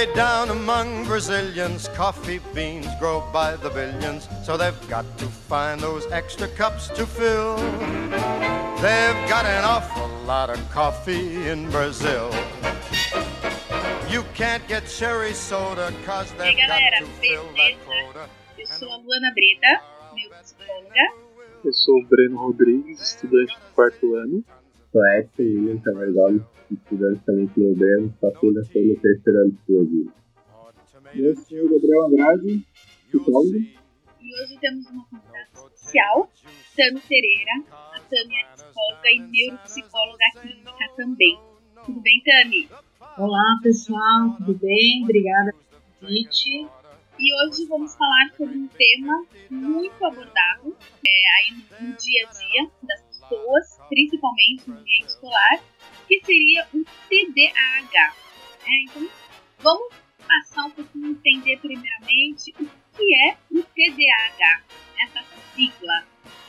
Way down among Brazilians, coffee beans grow by the billions, so they've got to find those extra cups to fill. They've got an awful lot of coffee in Brazil. You can't get cherry soda cause they've got to fill that quota. Eu sou a Luana Breda, neuropsicóloga. Eu sou o Breno Rodrigues, estudante do quarto ano. Sou Edson William Tavares Gomes, estudante também que meu Breno, só que ainda estou no terceiro ano de psicologia. Eu sou o Gabriel Andrade, psicólogo. E hoje temos uma convidada especial, Tami Pereira. A Tami é psicóloga e neuropsicóloga clínica também. Tudo bem, Tami? Olá, pessoal, tudo bem? Obrigada pelo convite. E hoje vamos falar sobre um tema muito abordado é, aí no, no dia a dia das pessoas, principalmente no ambiente escolar, que seria o TDAH. né? então, vamos passar um pouquinho entender primeiramente o que é o TDAH, essa sigla.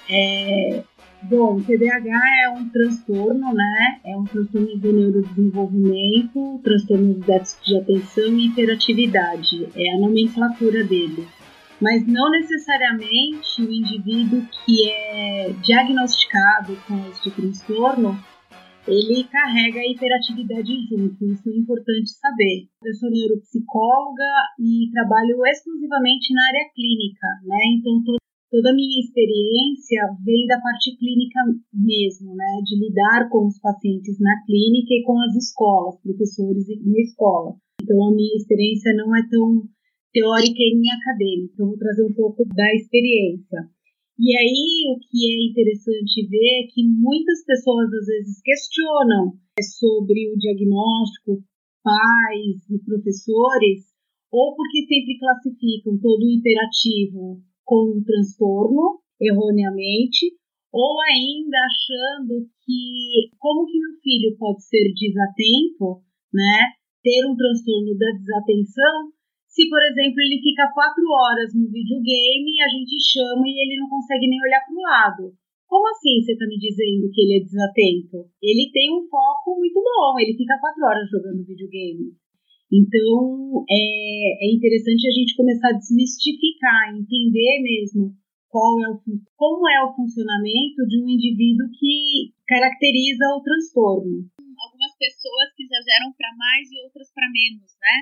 É, bom, o TDAH é um transtorno, né? É um transtorno do neurodesenvolvimento, transtorno de déficit de atenção e hiperatividade. É a nomenclatura dele. Mas não necessariamente o indivíduo que é diagnosticado com este transtorno ele carrega a hiperatividade junto, isso é importante saber. Eu sou neuropsicóloga e trabalho exclusivamente na área clínica, né? Então to toda a minha experiência vem da parte clínica mesmo, né? De lidar com os pacientes na clínica e com as escolas, professores na escola. Então a minha experiência não é tão teórica e nem acadêmica, então vou trazer um pouco da experiência. E aí o que é interessante ver é que muitas pessoas às vezes questionam sobre o diagnóstico, pais e professores, ou porque sempre classificam todo o imperativo como um transtorno, erroneamente, ou ainda achando que como que meu filho pode ser desatento, né? Ter um transtorno da desatenção se, por exemplo, ele fica quatro horas no videogame, a gente chama e ele não consegue nem olhar para o lado. Como assim você está me dizendo que ele é desatento? Ele tem um foco muito bom, ele fica quatro horas jogando videogame. Então, é, é interessante a gente começar a desmistificar, entender mesmo qual é o, como é o funcionamento de um indivíduo que caracteriza o transtorno. Algumas pessoas que exageram para mais e outras para menos, né?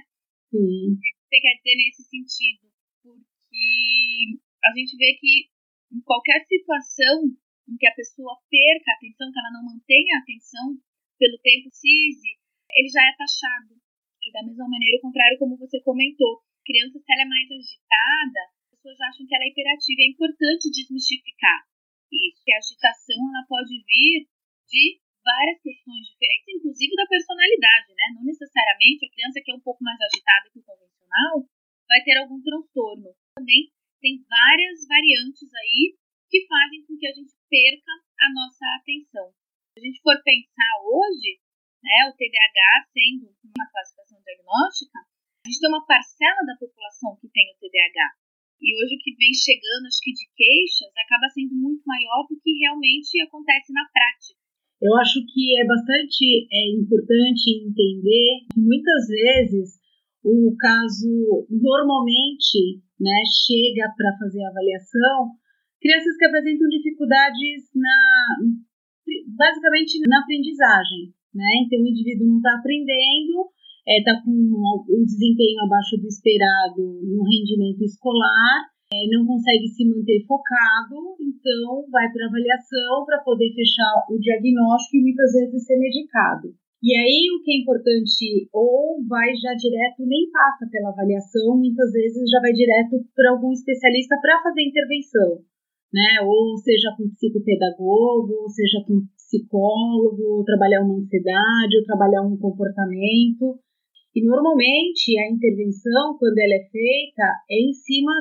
Sim você quer dizer nesse sentido? Porque a gente vê que em qualquer situação em que a pessoa perca a atenção, que ela não mantenha a atenção pelo tempo CISI, ele já é taxado. E da mesma maneira, o contrário, como você comentou, criança, se ela é mais agitada, as pessoas acham que ela é hiperativa. É importante desmistificar isso, que a agitação ela pode vir de várias questões diferentes, inclusive da personalidade, né? Não necessariamente a criança que é um pouco mais agitada que o convencional vai ter algum transtorno. Também tem várias variantes aí que fazem com que a gente perca a nossa atenção. Se a gente for pensar hoje, né, o TDAH sendo uma classificação diagnóstica, a gente tem uma parcela da população que tem o TDAH. E hoje o que vem chegando, acho que de queixas, acaba sendo muito maior do que realmente acontece na prática. Eu acho que é bastante é, importante entender que muitas vezes o caso normalmente né, chega para fazer a avaliação crianças que apresentam dificuldades na basicamente na aprendizagem, né? Então o indivíduo não está aprendendo, está é, com um desempenho abaixo do esperado no rendimento escolar é, não consegue se manter focado, então vai para avaliação para poder fechar o diagnóstico e muitas vezes ser medicado. E aí o que é importante, ou vai já direto, nem passa pela avaliação, muitas vezes já vai direto para algum especialista para fazer intervenção, né? Ou seja com psicopedagogo, ou seja com psicólogo, ou trabalhar uma ansiedade, ou trabalhar um comportamento. E normalmente a intervenção, quando ela é feita, é em cima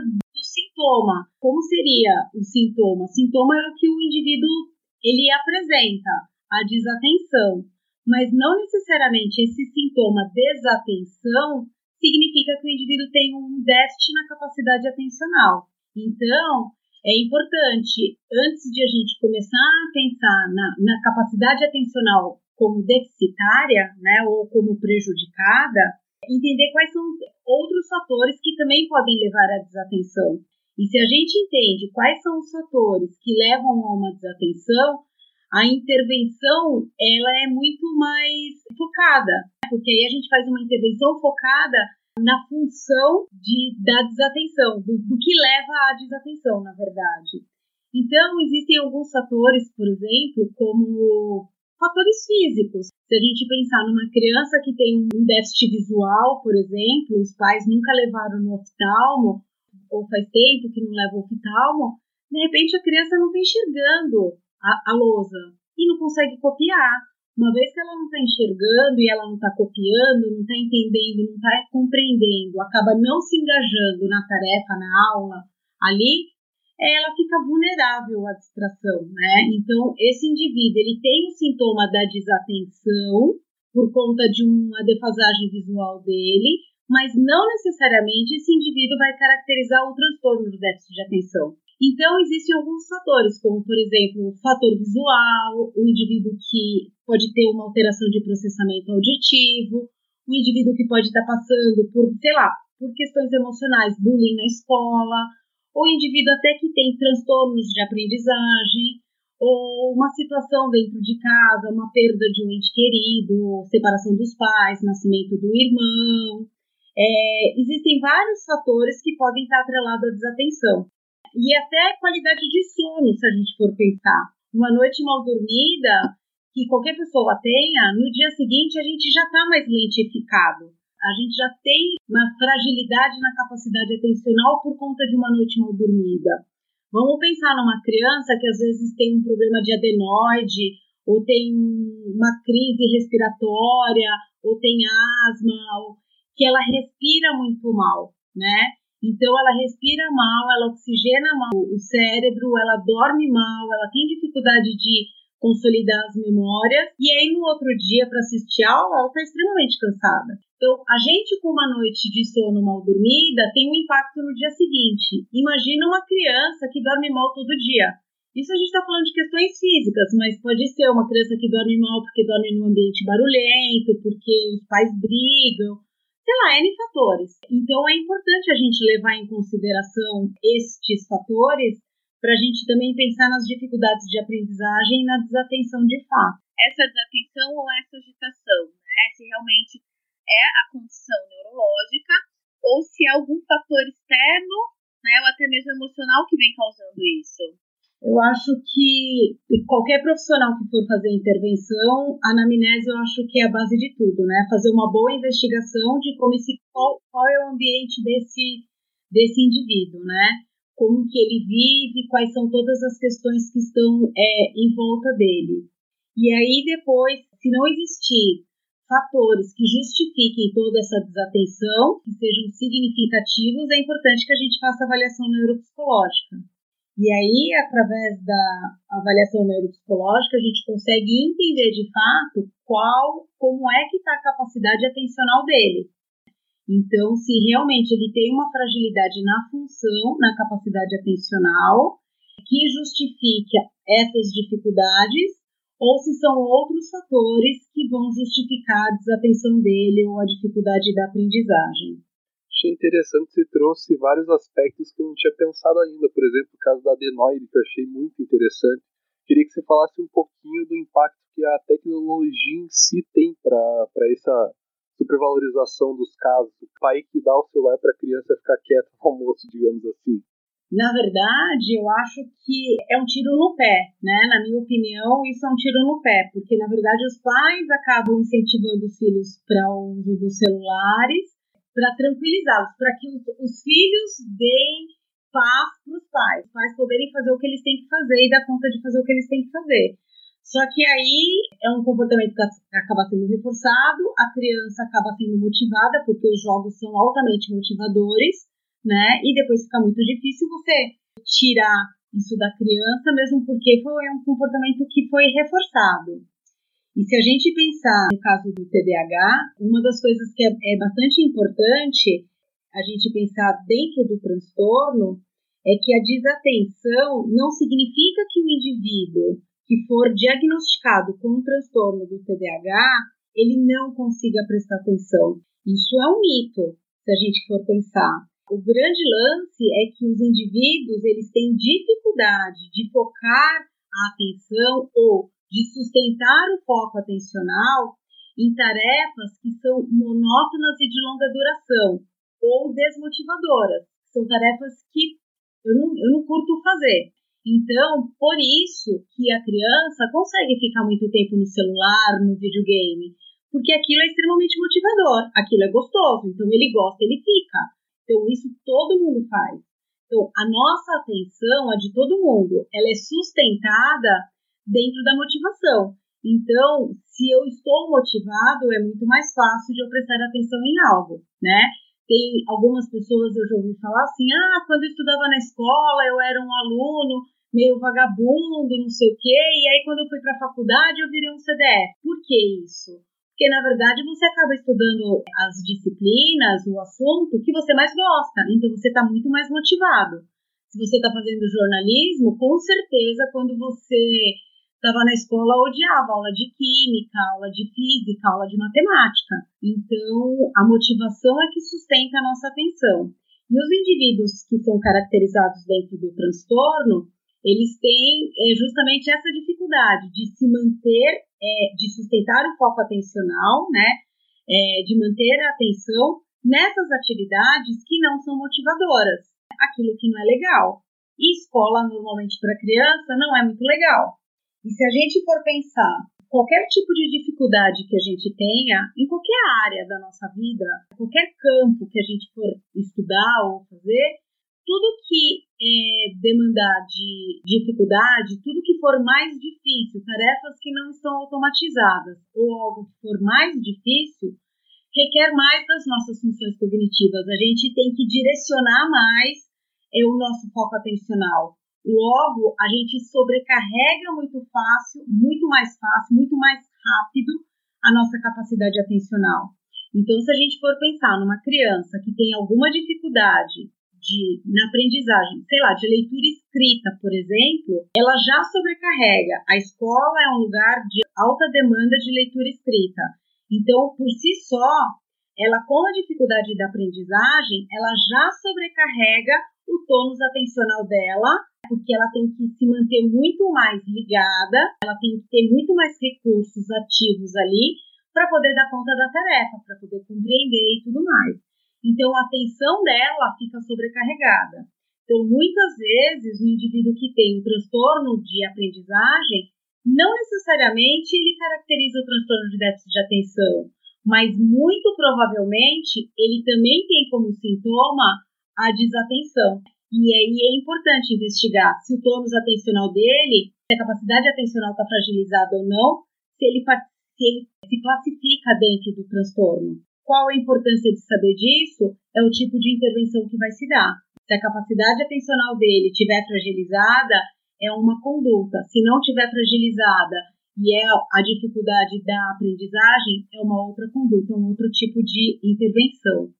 sintoma. Como seria o sintoma? Sintoma é o que o indivíduo ele apresenta, a desatenção. Mas não necessariamente esse sintoma desatenção significa que o indivíduo tem um déficit na capacidade atencional. Então, é importante, antes de a gente começar a pensar na, na capacidade atencional como deficitária, né, ou como prejudicada, entender quais são outros fatores que também podem levar à desatenção. E se a gente entende quais são os fatores que levam a uma desatenção, a intervenção ela é muito mais focada, porque aí a gente faz uma intervenção focada na função de, da desatenção, do, do que leva à desatenção, na verdade. Então, existem alguns fatores, por exemplo, como fatores físicos. Se a gente pensar numa criança que tem um déficit visual, por exemplo, os pais nunca levaram no oftalmo, ou faz tempo que não leva o oftalmo, de repente a criança não está enxergando a, a lousa e não consegue copiar. Uma vez que ela não está enxergando e ela não está copiando, não está entendendo, não está compreendendo, acaba não se engajando na tarefa, na aula, ali, ela fica vulnerável à distração, né? Então, esse indivíduo, ele tem o sintoma da desatenção por conta de uma defasagem visual dele, mas não necessariamente esse indivíduo vai caracterizar o transtorno do déficit de atenção. Então, existem alguns fatores, como, por exemplo, o fator visual, o indivíduo que pode ter uma alteração de processamento auditivo, o indivíduo que pode estar passando por, sei lá, por questões emocionais, bullying na escola, ou indivíduo até que tem transtornos de aprendizagem, ou uma situação dentro de casa, uma perda de um ente querido, separação dos pais, nascimento do irmão. É, existem vários fatores que podem estar atrelados à desatenção e até qualidade de sono, se a gente for pensar. Uma noite mal dormida, que qualquer pessoa tenha, no dia seguinte a gente já está mais lentificado. A gente já tem uma fragilidade na capacidade atencional por conta de uma noite mal dormida. Vamos pensar numa criança que às vezes tem um problema de adenoide, ou tem uma crise respiratória, ou tem asma, ou que ela respira muito mal, né? Então ela respira mal, ela oxigena mal o cérebro, ela dorme mal, ela tem dificuldade de consolidar as memórias e aí no outro dia para assistir a aula ela está extremamente cansada. Então a gente com uma noite de sono mal dormida tem um impacto no dia seguinte. Imagina uma criança que dorme mal todo dia. Isso a gente está falando de questões físicas, mas pode ser uma criança que dorme mal porque dorme num ambiente barulhento, porque os pais brigam, sei lá, N fatores. Então é importante a gente levar em consideração estes fatores para a gente também pensar nas dificuldades de aprendizagem e na desatenção de fato. Essa desatenção ou essa agitação, né? Se realmente é a condição neurológica ou se é algum fator externo, né, ou até mesmo emocional que vem causando isso. Eu acho que qualquer profissional que for fazer intervenção, a anamnese eu acho que é a base de tudo, né? Fazer uma boa investigação de como esse, qual, qual é o ambiente desse, desse indivíduo, né? Como que ele vive, quais são todas as questões que estão é, em volta dele. E aí depois, se não existir fatores que justifiquem toda essa desatenção, que sejam significativos, é importante que a gente faça avaliação neuropsicológica. E aí, através da avaliação neuropsicológica, a gente consegue entender de fato qual, como é que está a capacidade atencional dele. Então, se realmente ele tem uma fragilidade na função, na capacidade atencional, que justifique essas dificuldades, ou se são outros fatores que vão justificar a desatenção dele ou a dificuldade da aprendizagem achei interessante, você trouxe vários aspectos que eu não tinha pensado ainda. Por exemplo, o caso da adenoide, que eu achei muito interessante. Queria que você falasse um pouquinho do impacto que a tecnologia em si tem para essa supervalorização dos casos. O pai que dá o celular para a criança ficar quieta no almoço, digamos assim. Na verdade, eu acho que é um tiro no pé, né? Na minha opinião, isso é um tiro no pé, porque na verdade os pais acabam incentivando os filhos para o uso dos celulares para tranquilizá-los, para que os, os, filhos deem paz para os pais, os pais poderem fazer o que eles têm que fazer e dar conta de fazer o que eles têm que fazer. Só que aí é um comportamento que acaba sendo reforçado, a criança acaba sendo motivada, porque os jogos são altamente motivadores, né? E depois fica muito difícil você tirar isso da criança, mesmo porque foi um comportamento que foi reforçado. E se a gente pensar no caso do TDAH, uma das coisas que é, é bastante importante a gente pensar dentro do transtorno é que a desatenção não significa que o indivíduo que for diagnosticado com um transtorno do TDAH, ele não consiga prestar atenção. Isso é um mito, se a gente for pensar. O grande lance é que os indivíduos eles têm dificuldade de focar a atenção ou de sustentar o foco atencional em tarefas que são monótonas e de longa duração ou desmotivadoras. São tarefas que eu não, eu não curto fazer. Então, por isso que a criança consegue ficar muito tempo no celular, no videogame, porque aquilo é extremamente motivador, aquilo é gostoso, então ele gosta, ele fica. Então, isso todo mundo faz. Então, a nossa atenção, a de todo mundo, ela é sustentada dentro da motivação. Então, se eu estou motivado, é muito mais fácil de eu prestar atenção em algo, né? Tem algumas pessoas, eu já ouvi falar assim, ah, quando eu estudava na escola, eu era um aluno meio vagabundo, não sei o quê, e aí quando eu fui para a faculdade, eu virei um CDF. Por que isso? Porque, na verdade, você acaba estudando as disciplinas, o assunto que você mais gosta, então você está muito mais motivado. Se você está fazendo jornalismo, com certeza, quando você estava na escola, odiava aula de química, aula de física, aula de matemática. Então, a motivação é que sustenta a nossa atenção. E os indivíduos que são caracterizados dentro do transtorno, eles têm é, justamente essa dificuldade de se manter, é, de sustentar o foco atencional, né? É, de manter a atenção nessas atividades que não são motivadoras, aquilo que não é legal. E escola, normalmente, para criança, não é muito legal. E se a gente for pensar qualquer tipo de dificuldade que a gente tenha em qualquer área da nossa vida, qualquer campo que a gente for estudar ou fazer, tudo que é, demandar de dificuldade, tudo que for mais difícil, tarefas que não estão automatizadas ou algo que for mais difícil, requer mais das nossas funções cognitivas. A gente tem que direcionar mais é, o nosso foco atencional. Logo, a gente sobrecarrega muito fácil, muito mais fácil, muito mais rápido a nossa capacidade atencional. Então, se a gente for pensar numa criança que tem alguma dificuldade de, na aprendizagem, sei lá, de leitura escrita, por exemplo, ela já sobrecarrega. A escola é um lugar de alta demanda de leitura escrita. Então, por si só, ela com a dificuldade da aprendizagem, ela já sobrecarrega o tônus atencional dela porque ela tem que se manter muito mais ligada, ela tem que ter muito mais recursos ativos ali para poder dar conta da tarefa, para poder compreender e tudo mais. Então, a atenção dela fica sobrecarregada. Então, muitas vezes, o indivíduo que tem um transtorno de aprendizagem, não necessariamente ele caracteriza o transtorno de déficit de atenção, mas muito provavelmente ele também tem como sintoma a desatenção. E aí é importante investigar se o tônus atencional dele, se a capacidade atencional está fragilizada ou não, se ele, se ele se classifica dentro do transtorno. Qual a importância de saber disso? É o tipo de intervenção que vai se dar. Se a capacidade atencional dele estiver fragilizada, é uma conduta. Se não estiver fragilizada e é a dificuldade da aprendizagem, é uma outra conduta, um outro tipo de intervenção.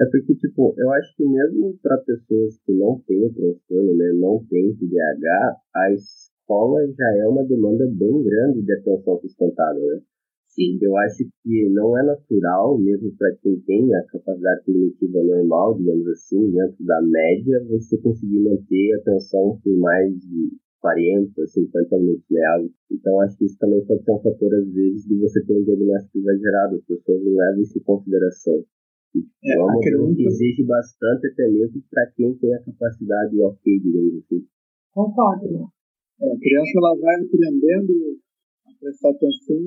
É porque, tipo, eu acho que mesmo para pessoas que não têm transtorno, né, não têm TDAH, a escola já é uma demanda bem grande de atenção sustentável, né? Sim. Eu acho que não é natural, mesmo para quem tem a capacidade cognitiva normal, digamos assim, dentro da média, você conseguir manter a atenção por mais de 40, 50 minutos, né? Então, acho que isso também pode ser um fator, às vezes, de você ter um diagnóstico exagerado. As pessoas não levam isso em consideração. É, é uma criança... que exige bastante até mesmo para quem tem a capacidade ok, digamos assim. Concordo. É, a criança ela vai aprendendo a prestar atenção,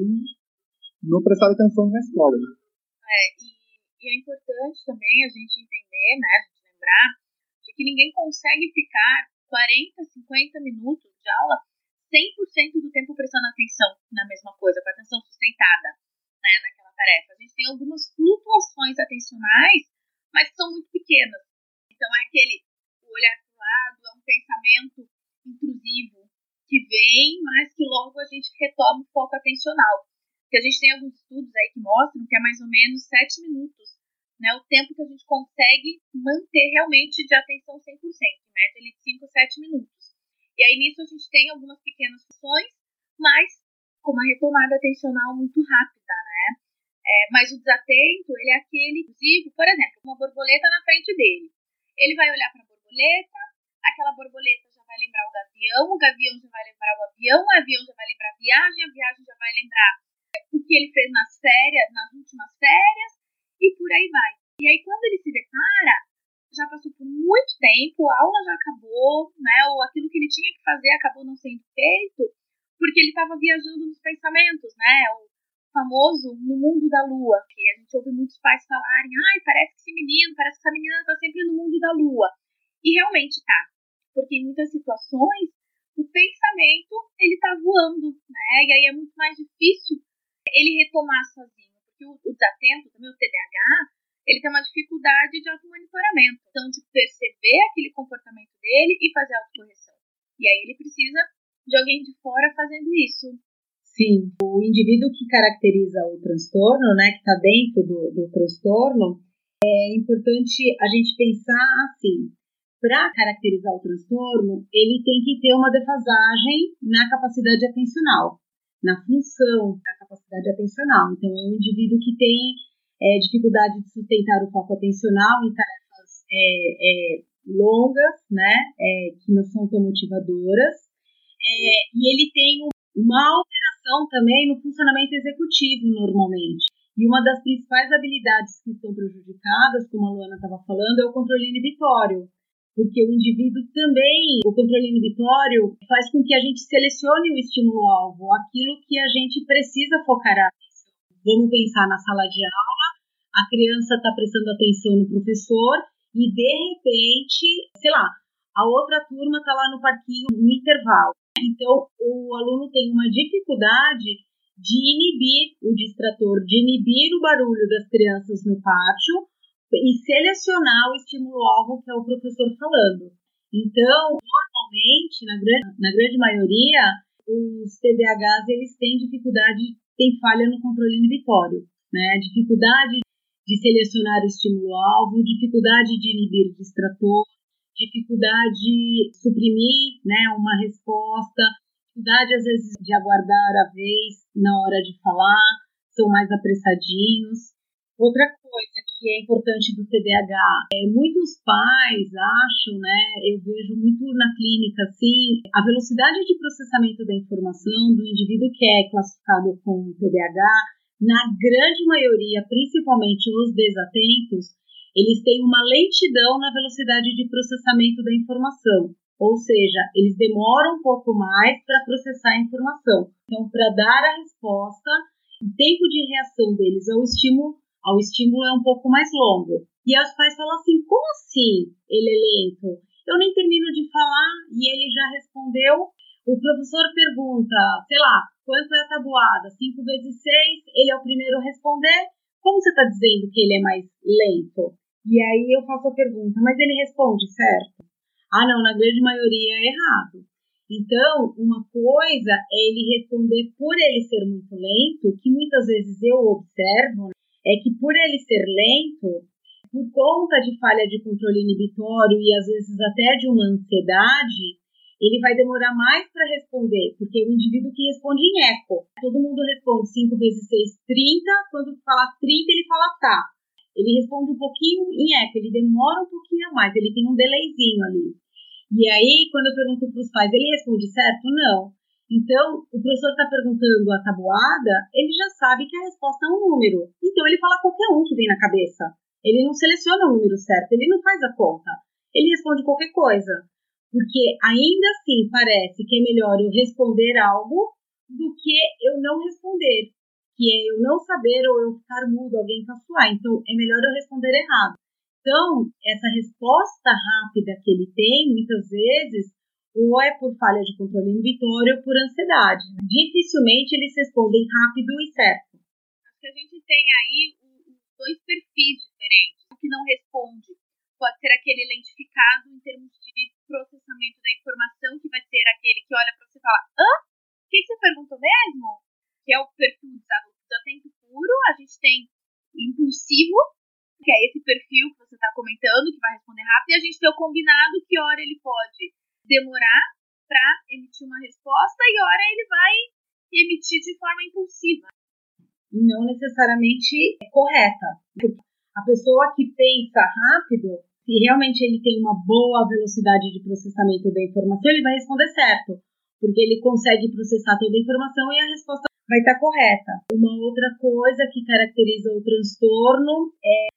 não prestar atenção na escola. Né? É, e, e, é importante também a gente entender, né, a gente lembrar, de que ninguém consegue ficar 40, 50 minutos de aula 100% do tempo prestando atenção na mesma coisa, com atenção sustentada né, naquela tarefa. A gente tem algumas flutuações atencionais, mas são muito pequenas. Então é aquele olhar para o lado, é um pensamento intrusivo que vem, mas que logo a gente retoma o foco atencional. Que a gente tem alguns estudos aí que mostram que é mais ou menos 7 minutos, né, o tempo que a gente consegue manter realmente de atenção 100%, em média de 5 7 minutos. E aí nisso a gente tem algumas pequenas funções, mas com uma retomada atencional muito rápida, né? É, mas o desatento, ele é aquele, inclusive, por exemplo, uma borboleta na frente dele. Ele vai olhar para a borboleta, aquela borboleta já vai lembrar o gavião, o gavião já vai lembrar o avião, o avião já vai lembrar a viagem, a viagem já vai lembrar o que ele fez nas férias, nas últimas férias, e por aí vai. E aí, quando ele se depara, já passou por muito tempo, a aula já acabou, né? Ou aquilo que ele tinha que fazer acabou não sendo feito, porque ele estava viajando nos pensamentos, né? O famoso no mundo da lua, que a gente ouve muitos pais falarem, ai, parece que esse menino, parece que essa menina está sempre no mundo da lua. E realmente tá. Porque em muitas situações o pensamento ele tá voando, né? E aí é muito mais difícil ele retomar sozinho. Porque o, o desatento, também o TDAH, ele tem uma dificuldade de automonitoramento. Então, de perceber aquele comportamento dele e fazer autocorreção. E aí ele precisa de alguém de fora fazendo isso. Sim, o indivíduo que caracteriza o transtorno, né, que está dentro do, do transtorno, é importante a gente pensar assim: para caracterizar o transtorno, ele tem que ter uma defasagem na capacidade atencional, na função da capacidade atencional. Então, é um indivíduo que tem é, dificuldade de sustentar o foco atencional em tarefas é, é, longas, né, é, que não são tão motivadoras, é, e ele tem uma alteração também no funcionamento executivo, normalmente. E uma das principais habilidades que estão prejudicadas, como a Luana estava falando, é o controle inibitório. Porque o indivíduo também, o controle inibitório, faz com que a gente selecione o estímulo-alvo, aquilo que a gente precisa focar a atenção. Vamos pensar na sala de aula, a criança está prestando atenção no professor e de repente, sei lá, a outra turma está lá no parquinho no intervalo. Então, o aluno tem uma dificuldade de inibir o distrator, de inibir o barulho das crianças no pátio e selecionar o estímulo-alvo que é o professor falando. Então, normalmente, na grande, na grande maioria, os TDAHs eles têm dificuldade, têm falha no controle inibitório, né? Dificuldade de selecionar o estímulo-alvo, dificuldade de inibir o distrator, dificuldade de suprimir né, uma resposta, dificuldade às vezes de aguardar a vez na hora de falar, são mais apressadinhos. Outra coisa que é importante do TDAH é muitos pais acham, né? Eu vejo muito na clínica assim, a velocidade de processamento da informação do indivíduo que é classificado com TDAH na grande maioria, principalmente os desatentos, eles têm uma lentidão na velocidade de processamento da informação. Ou seja, eles demoram um pouco mais para processar a informação. Então, para dar a resposta, o tempo de reação deles ao estímulo, ao estímulo é um pouco mais longo. E aí os pais falam assim: como assim ele é lento? Eu nem termino de falar e ele já respondeu. O professor pergunta, sei lá, Quanto é a tabuada? 5 vezes 6, ele é o primeiro a responder. Como você está dizendo que ele é mais lento? E aí eu faço a pergunta, mas ele responde certo? Ah, não, na grande maioria é errado. Então, uma coisa é ele responder por ele ser muito lento, que muitas vezes eu observo, é que por ele ser lento, por conta de falha de controle inibitório e às vezes até de uma ansiedade, ele vai demorar mais para responder, porque o indivíduo que responde em eco. Todo mundo responde 5 vezes 6, 30. Quando fala 30, ele fala tá. Ele responde um pouquinho em eco, ele demora um pouquinho a mais, ele tem um delayzinho ali. E aí, quando eu pergunto para os pais, ele responde certo? Não. Então, o professor está perguntando a tabuada, ele já sabe que a resposta é um número. Então, ele fala qualquer um que vem na cabeça. Ele não seleciona o número certo, ele não faz a conta. Ele responde qualquer coisa. Porque ainda assim parece que é melhor eu responder algo do que eu não responder, que é eu não saber ou eu ficar mudo, alguém caçoar. Então é melhor eu responder errado. Então, essa resposta rápida que ele tem, muitas vezes, ou é por falha de controle inibitório ou por ansiedade. Dificilmente eles respondem rápido e certo. Acho que a gente tem aí dois perfis diferentes. O que não responde pode ser aquele lentificado em termos de processamento da informação, que vai ser aquele que olha para você e fala: hã? O que, que você perguntou mesmo? Que é o perfil desatento puro. A gente tem impulsivo, que é esse perfil que você está comentando, que vai responder rápido, e a gente tem o combinado, que hora ele pode demorar para emitir uma resposta e hora ele vai emitir de forma impulsiva. e não necessariamente correta. A pessoa que pensa rápido, se realmente ele tem uma boa velocidade de processamento da informação, ele vai responder certo, porque ele consegue processar toda a informação e a resposta vai estar correta. Uma outra coisa que caracteriza o transtorno é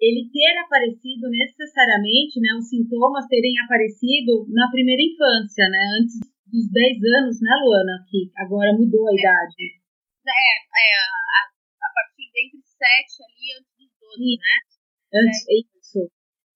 ele ter aparecido necessariamente, né, os sintomas terem aparecido na primeira infância, né, antes dos 10 anos, né, Luana, que agora mudou a idade. É, é a, a partir de entre 7 ali antes dos 12, Sim. né? Antes, é. isso.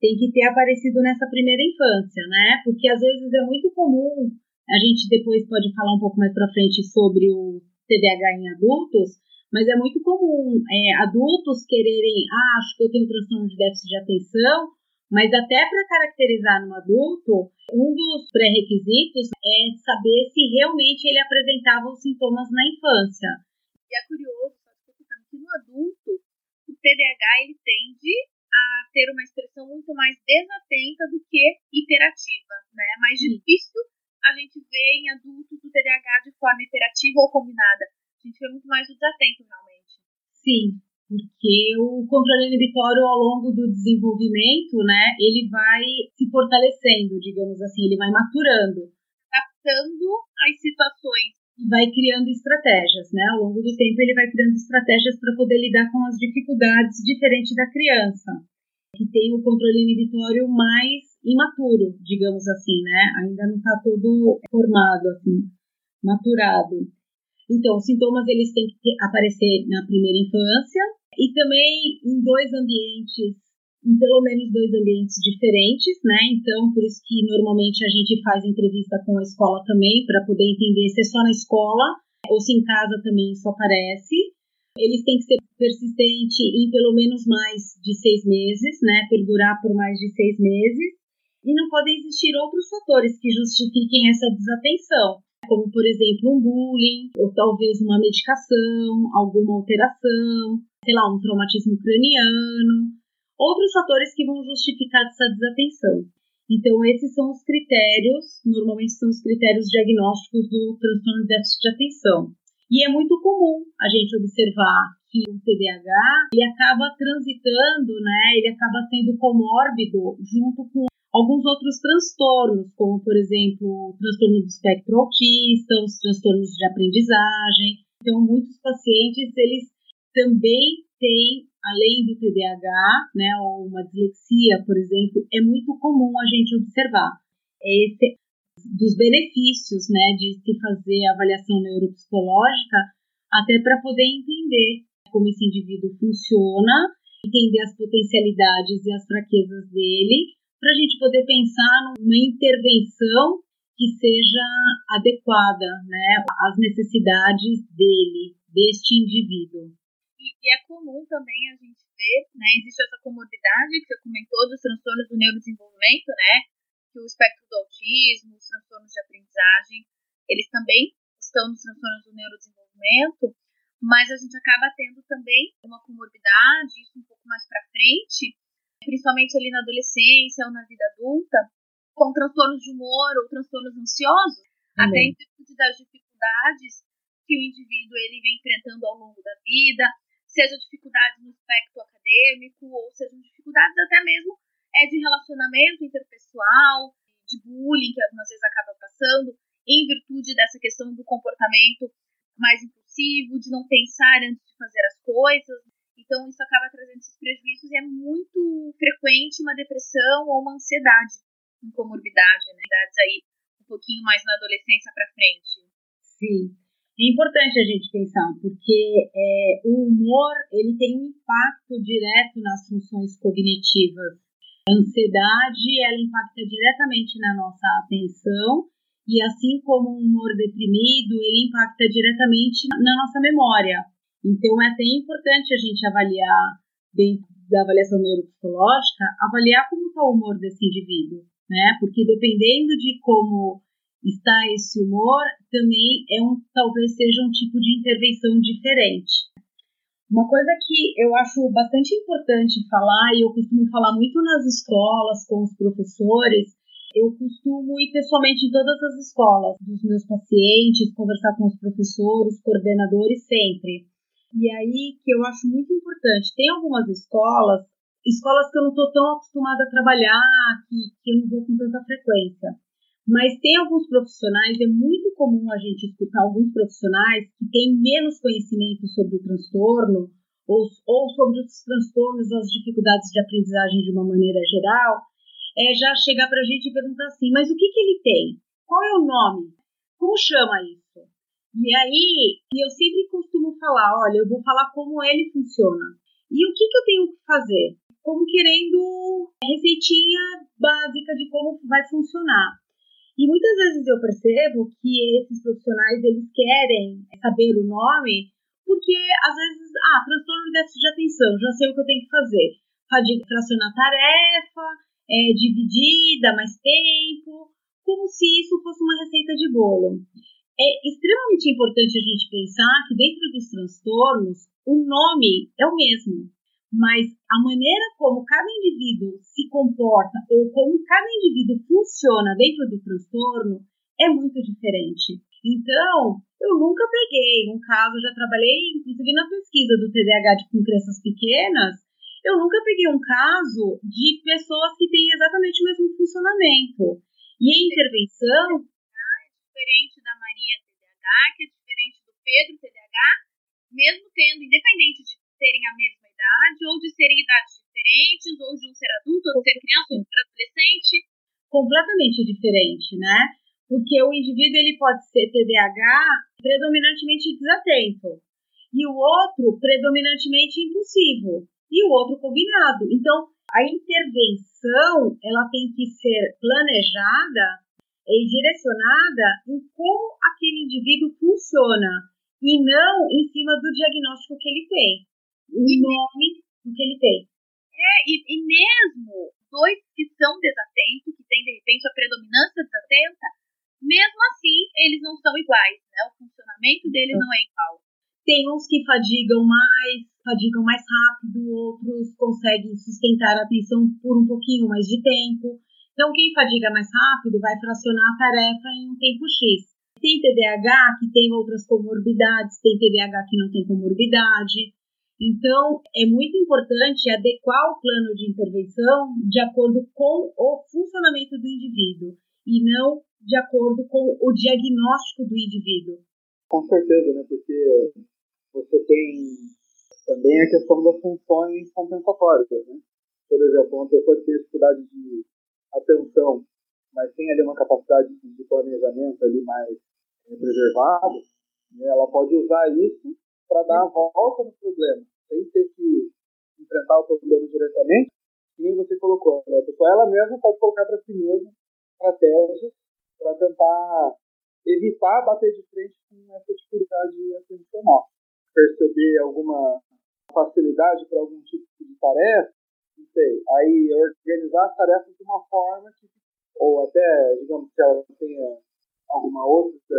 Tem que ter aparecido nessa primeira infância, né? Porque às vezes é muito comum, a gente depois pode falar um pouco mais pra frente sobre o TDAH em adultos, mas é muito comum é, adultos quererem, ah, acho que eu tenho transtorno de déficit de atenção, mas até para caracterizar no adulto, um dos pré-requisitos é saber se realmente ele apresentava os sintomas na infância. E é curioso, que no adulto, o TDAH ele tende a ter uma expressão muito mais desatenta do que hiperativa, né? É mais difícil a gente ver em adultos o TDAH de forma hiperativa ou combinada. A gente vê muito mais o desatento, realmente. Sim, porque o controle inibitório ao longo do desenvolvimento, né, ele vai se fortalecendo, digamos assim, ele vai maturando. Adaptando as situações. E vai criando estratégias, né? Ao longo do tempo ele vai criando estratégias para poder lidar com as dificuldades diferente da criança, que tem o controle inibitório mais imaturo, digamos assim, né? Ainda não está todo formado, assim, maturado. Então, os sintomas eles têm que aparecer na primeira infância, e também em dois ambientes, em pelo menos dois ambientes diferentes, né? Então, por isso que normalmente a gente faz entrevista com a escola também, para poder entender se é só na escola ou se em casa também isso aparece. Eles têm que ser persistente em pelo menos mais de seis meses, né? Perdurar por mais de seis meses. E não podem existir outros fatores que justifiquem essa desatenção como por exemplo um bullying, ou talvez uma medicação, alguma alteração, sei lá, um traumatismo craniano, outros fatores que vão justificar essa desatenção. Então, esses são os critérios, normalmente são os critérios diagnósticos do transtorno de déficit de atenção. E é muito comum a gente observar que o TDAH ele acaba transitando, né? Ele acaba sendo comórbido junto com alguns outros transtornos, como por exemplo o transtorno do espectro autista, os transtornos de aprendizagem. Então, muitos pacientes eles também têm, além do TDAH, né, ou uma dislexia, por exemplo, é muito comum a gente observar. Esse dos benefícios, né, de se fazer avaliação neuropsicológica, até para poder entender como esse indivíduo funciona, entender as potencialidades e as fraquezas dele para a gente poder pensar numa intervenção que seja adequada né, às necessidades dele, deste indivíduo. E, e, é comum também a gente ver, né, existe essa comorbidade que você comentou dos transtornos do neurodesenvolvimento, né, que o espectro do autismo, os transtornos de aprendizagem, eles também estão nos transtornos do neurodesenvolvimento, mas a gente acaba tendo também uma comorbidade, isso um pouco mais para frente, principalmente ali na adolescência ou na vida adulta, com transtornos de humor ou transtornos ansiosos, Amém. até em virtude das dificuldades que o indivíduo ele vem enfrentando ao longo da vida, seja dificuldades no aspecto acadêmico ou sejam dificuldades até mesmo é de relacionamento interpessoal, de bullying que algumas vezes acaba passando, em virtude dessa questão do comportamento mais impulsivo, de não pensar antes de fazer as coisas, então, isso acaba trazendo esses prejuízos e é muito frequente uma depressão ou uma ansiedade em comorbidade, né? Idades aí um pouquinho mais na adolescência para frente. Sim. É importante a gente pensar, porque é, o humor ele tem um impacto direto nas funções cognitivas. A ansiedade ela impacta diretamente na nossa atenção e assim como um humor deprimido ele impacta diretamente na nossa memória. Então, é até importante a gente avaliar, dentro da avaliação neuropsicológica, avaliar como está o humor desse indivíduo, né? Porque dependendo de como está esse humor, também é um, talvez seja um tipo de intervenção diferente. Uma coisa que eu acho bastante importante falar, e eu costumo falar muito nas escolas, com os professores, eu costumo ir pessoalmente em todas as escolas dos meus pacientes, conversar com os professores, coordenadores sempre E aí que eu acho muito importante. Tem algumas escolas, escolas que eu não estou tão acostumada a trabalhar, que, que eu não vou com tanta frequência. Mas tem alguns profissionais, é muito comum a gente escutar alguns profissionais que têm menos conhecimento sobre o transtorno ou, ou sobre os transtornos as dificuldades de aprendizagem de uma maneira geral, é já chegar para a gente e perguntar assim: mas o que, que ele tem? Qual é o nome? Como chama isso? E aí, eu sempre falar: olha, eu vou falar como ele funciona. E o que, que eu tenho que fazer? Como querendo receitinha básica de como vai funcionar. E muitas vezes eu percebo que esses profissionais eles querem saber o nome porque às vezes, ah, transtorno de déficit de atenção, já sei o que eu tenho que fazer. Fracionar tarefa, é, dividida, mais tempo, como se isso fosse uma receita de bolo. É extremamente importante a gente pensar que dentro dos transtornos, o nome é o mesmo, mas a maneira como cada indivíduo se comporta ou como cada indivíduo funciona dentro do transtorno é muito diferente. Então, eu nunca peguei um caso, já trabalhei inclusive na pesquisa do TDAH com crianças pequenas, eu nunca peguei um caso de pessoas que têm exatamente o mesmo funcionamento. E a intervenção. Diferente da Maria TDAH, que é diferente do Pedro TDAH, mesmo tendo, independente de terem a mesma idade, ou de serem idades diferentes, ou de um ser adulto, ou de ser criança, ou de ser adolescente. Completamente diferente, né? Porque o indivíduo ele pode ser TDAH predominantemente desatento, e o outro predominantemente impulsivo, e o outro combinado. Então, a intervenção ela tem que ser planejada e direcionada em como aquele indivíduo funciona e não em cima do diagnóstico que ele tem o nome do que ele tem. É, e, e mesmo dois que são desatentos, que têm de repente a predominância desatenta, mesmo assim eles não são iguais, né? O funcionamento deles não é igual. Tem uns que fadigam mais, fadigam mais rápido, outros conseguem sustentar a atenção por um pouquinho mais de tempo. Então, quem fadiga mais rápido vai fracionar a tarefa em um tempo X. Tem TDAH que tem outras comorbidades, tem TDAH que não tem comorbidade. Então, é muito importante adequar o plano de intervenção de acordo com o funcionamento do indivíduo e não de acordo com o diagnóstico do indivíduo. Com certeza, né? Porque você tem também a questão das funções compensatórias, né? Por exemplo, uma pessoa que tem dificuldade de atenção, mas tem ali uma capacidade de planejamento ali mais preservada, né? ela pode usar isso para dar a volta no problema sem ter que enfrentar o problema diretamente, que nem você colocou. Né? Ela mesma pode colocar para si mesma estratégias para tentar evitar bater de frente com essa dificuldade atencional. Perceber alguma facilidade para algum tipo de tarefa, não sei. Aí organizar as tarefas de uma forma que, ou até, digamos que ela tenha alguma outra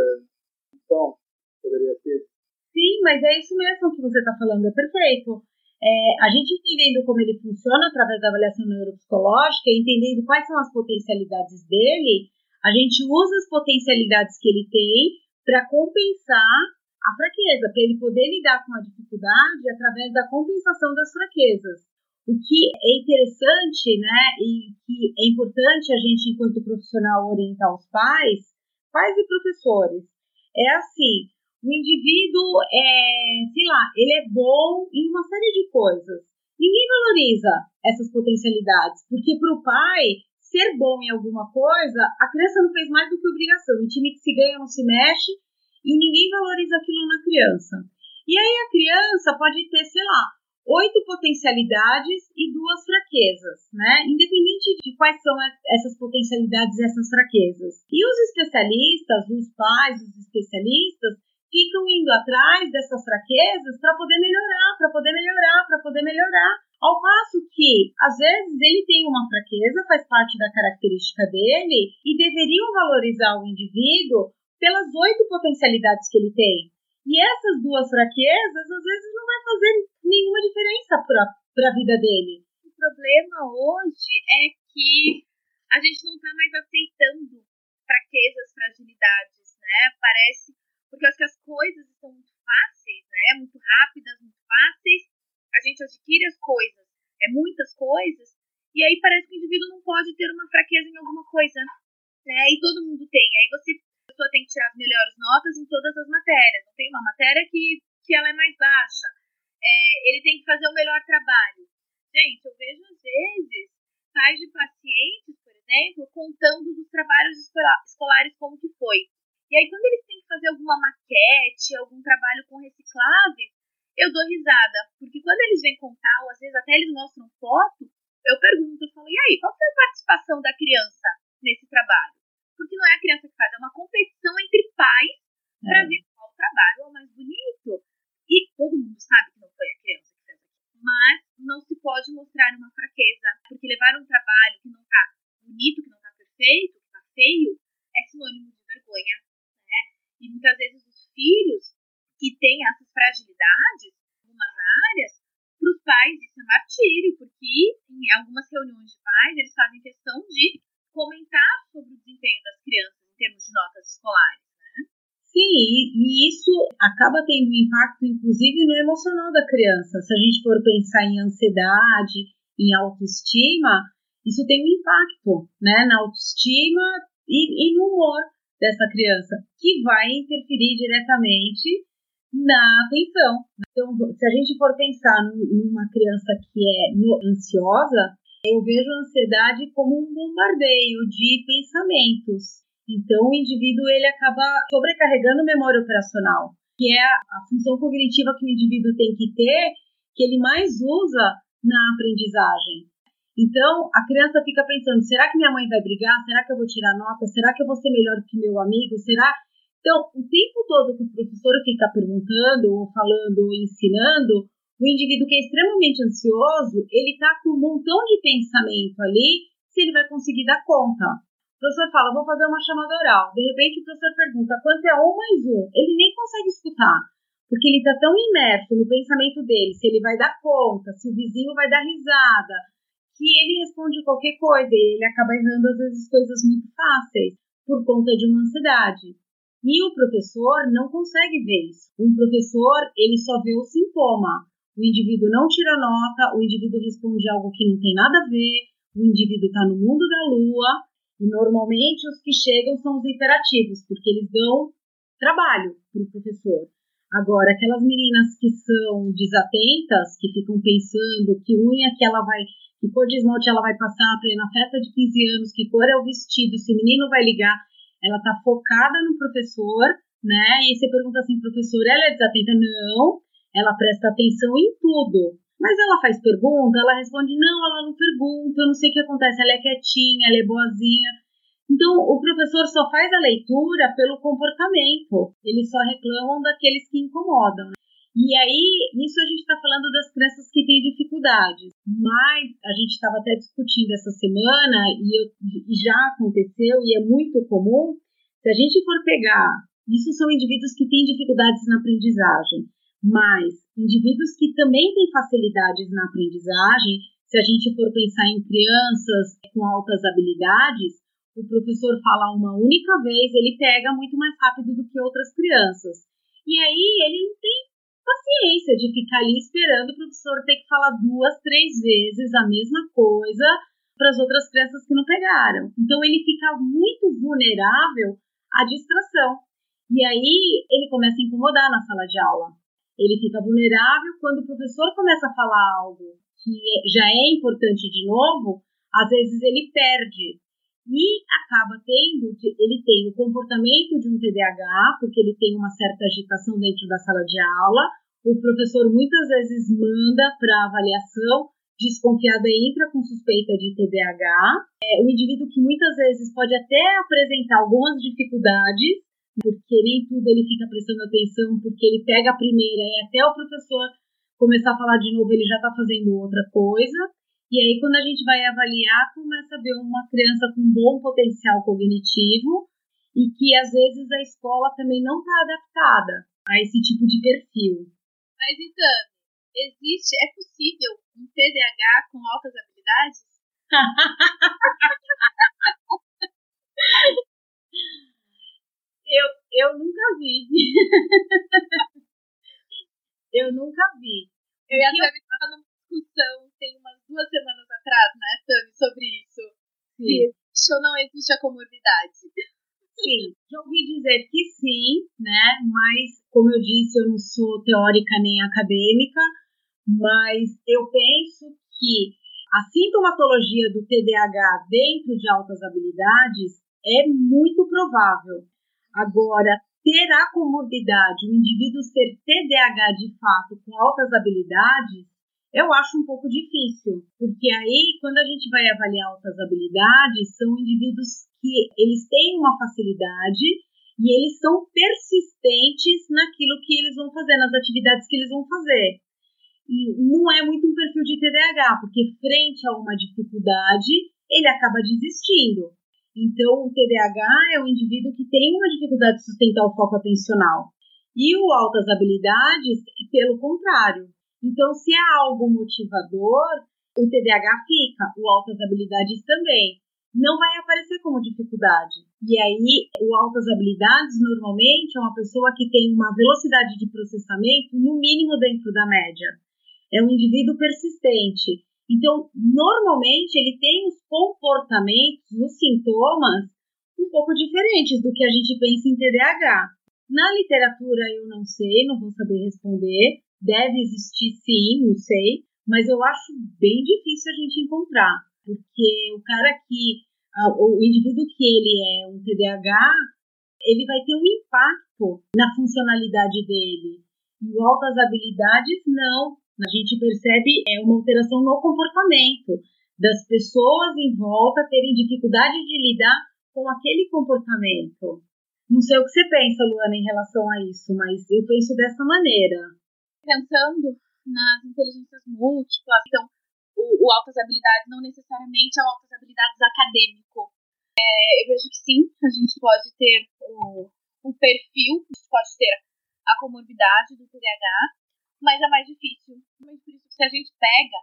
função, poderia ser Sim, mas é isso mesmo que você está falando, é perfeito. É, a gente entendendo como ele funciona através da avaliação neuropsicológica, entendendo quais são as potencialidades dele, a gente usa as potencialidades que ele tem para compensar a fraqueza, para ele poder lidar com a dificuldade através da compensação das fraquezas. O que é interessante, né, e que é importante a gente, enquanto profissional, orientar os pais, pais e professores, é assim, o indivíduo é, sei lá, ele é bom em uma série de coisas. Ninguém valoriza essas potencialidades, porque para o pai ser bom em alguma coisa, a criança não fez mais do que obrigação. O time que se ganha não se mexe e ninguém valoriza aquilo na criança. E aí a criança pode ter, sei lá, oito potencialidades e duas fraquezas, né? Independente de quais são essas potencialidades e essas fraquezas. E os especialistas, os pais, os especialistas, ficam indo atrás dessas fraquezas para poder melhorar, para poder melhorar, para poder melhorar. Ao passo que, às vezes, ele tem uma fraqueza, faz parte da característica dele, e deveriam valorizar o indivíduo pelas oito potencialidades que ele tem. E essas duas fraquezas, às vezes, não vai fazer nenhuma diferença para a vida dele. O problema hoje é que a gente não está mais aceitando fraquezas, fragilidades, né? Parece porque acho que as coisas estão muito fáceis, né? Muito rápidas, muito fáceis. A gente adquire as coisas, é muitas coisas, e aí parece que o indivíduo não pode ter uma fraqueza em alguma coisa, né? E todo mundo tem. Aí você pessoa tem que tirar as melhores notas em todas as matérias. Não tem uma matéria que, que ela é mais baixa. É, ele tem que fazer o melhor trabalho. Gente, eu vejo às vezes pais de pacientes, por exemplo, contando dos trabalhos escolares como que foi. E aí, quando eles têm que fazer alguma maquete, algum trabalho com recicláveis, eu dou risada. Porque quando eles vêm contar, ou às vezes até eles mostram foto, eu pergunto, eu falo, e aí, qual foi a participação da criança nesse trabalho? Porque não é a criança que faz, é uma competição entre pais para é. ver qual o trabalho é o mais bonito. E todo mundo sabe que não foi a criança que fez. Mas não se pode mostrar uma fraqueza, porque levar um trabalho que não está bonito, que não está perfeito, que está feio, é sinônimo de vergonha. Né? E muitas vezes os filhos que têm essas fragilidades, em algumas áreas, para os pais isso é martírio, porque em algumas reuniões de pais eles fazem questão de comentar sobre o desempenho das crianças em termos de notas escolares. Né? Sim, e, isso acaba tendo um impacto, inclusive, no emocional da criança. Se a gente for pensar em ansiedade, em autoestima, isso tem um impacto né, na autoestima e, e no humor dessa criança, que vai interferir diretamente na atenção. Então, se a gente for pensar numa criança que é ansiosa, eu vejo a ansiedade como um bombardeio de pensamentos. Então, o indivíduo ele acaba sobrecarregando memória operacional, que é a, função cognitiva que o indivíduo tem que ter, que ele mais usa na aprendizagem. Então, a criança fica pensando: será que minha mãe vai brigar? Será que eu vou tirar nota? Será que eu vou ser melhor que meu amigo? Será? Então, o tempo todo que o professor fica perguntando, ou falando, ou ensinando, o indivíduo que é extremamente ansioso, ele está com um montão de pensamento ali, se ele vai conseguir dar conta. O professor fala, vou fazer uma chamada oral. De repente o professor pergunta, quanto é um mais um? Ele nem consegue escutar, porque ele está tão imerso no pensamento dele, se ele vai dar conta, se o vizinho vai dar risada, que ele responde qualquer coisa e ele acaba errando às vezes coisas muito fáceis por conta de uma ansiedade. E o professor não consegue ver isso. Um professor, ele só vê o sintoma o indivíduo não tira nota, o indivíduo responde algo que não tem nada a ver, o indivíduo está no mundo da lua, e normalmente os que chegam são os imperativos, porque eles dão trabalho para o professor. Agora, aquelas meninas que são desatentas, que ficam pensando que unha que ela vai, que cor de esmalte ela vai passar para na festa de 15 anos, que cor é o vestido, se o menino vai ligar, ela está focada no professor, né? E você pergunta assim, professor, ela é desatenta? Não, ela presta atenção em tudo. Mas ela faz pergunta, ela responde: não, ela não pergunta, eu não sei o que acontece, ela é quietinha, ela é boazinha. Então, o professor só faz a leitura pelo comportamento, eles só reclamam daqueles que incomodam. E aí, isso a gente está falando das crianças que têm dificuldades, mas a gente estava até discutindo essa semana e, eu, e já aconteceu e é muito comum. Se a gente for pegar, isso são indivíduos que têm dificuldades na aprendizagem. Mas indivíduos que também têm facilidades na aprendizagem, se a gente for pensar em crianças com altas habilidades, o professor fala uma única vez, ele pega muito mais rápido do que outras crianças. E aí ele não tem paciência de ficar ali esperando o professor ter que falar duas, três vezes a mesma coisa para as outras crianças que não pegaram. Então ele fica muito vulnerável à distração. E aí ele começa a incomodar na sala de aula. Ele fica vulnerável quando o professor começa a falar algo que já é importante de novo, às vezes ele perde e acaba tendo, ele tem o comportamento de um TDAH, porque ele tem uma certa agitação dentro da sala de aula. O professor muitas vezes manda para avaliação, desconfiada entra com suspeita de TDAH. É, o indivíduo que muitas vezes pode até apresentar algumas dificuldades, porque nem tudo ele fica prestando atenção, porque ele pega a primeira e até o professor começar a falar de novo ele já está fazendo outra coisa. E aí, quando a gente vai avaliar, começa a ver uma criança com bom potencial cognitivo e que às vezes a escola também não está adaptada a esse tipo de perfil. Mas então, existe, é possível um TDAH com altas habilidades? Eu, eu nunca vi. Eu nunca vi. Eu e a Tami estava numa discussão tem umas duas semanas atrás, né, Tami, sobre isso. Sim. Se ou não existe a comorbidade. Sim, já ouvi dizer que sim, né? Mas, como eu disse, eu não sou teórica nem acadêmica, mas eu penso que a sintomatologia do TDAH dentro de altas habilidades é muito provável. Agora, ter a comorbidade, o indivíduo ser TDAH de fato com altas habilidades, eu acho um pouco difícil, porque aí, quando a gente vai avaliar altas habilidades, são indivíduos que eles têm uma facilidade e eles são persistentes naquilo que eles vão fazer, nas atividades que eles vão fazer. E não é muito um perfil de TDAH, porque frente a uma dificuldade, ele acaba desistindo. Então, o TDAH é um indivíduo que tem uma dificuldade de sustentar o foco atencional. E o altas habilidades, pelo contrário. Então, se é algo motivador, o TDAH fica, o altas habilidades também. Não vai aparecer como dificuldade. E aí, o altas habilidades normalmente é uma pessoa que tem uma velocidade de processamento no mínimo dentro da média é um indivíduo persistente. Então, normalmente, ele tem os comportamentos, os sintomas um pouco diferentes do que a gente pensa em TDAH. Na literatura, eu não sei, não vou saber responder. Deve existir sim, não sei, mas eu acho bem difícil a gente encontrar, porque o cara que, o indivíduo que ele é um TDAH, ele vai ter um impacto na funcionalidade dele. E o altas habilidades, não a gente percebe é uma alteração no comportamento das pessoas em volta terem dificuldade de lidar com aquele comportamento. Não sei o que você pensa, Luana, em relação a isso, mas eu penso dessa maneira. Pensando nas inteligências múltiplas, então, o, o altas habilidades não necessariamente é o altas habilidades acadêmico. É, eu vejo que sim, a gente pode ter o, o perfil, a gente pode ter a comorbidade do TDAH, mas é mais difícil. Mas por isso, se a gente pega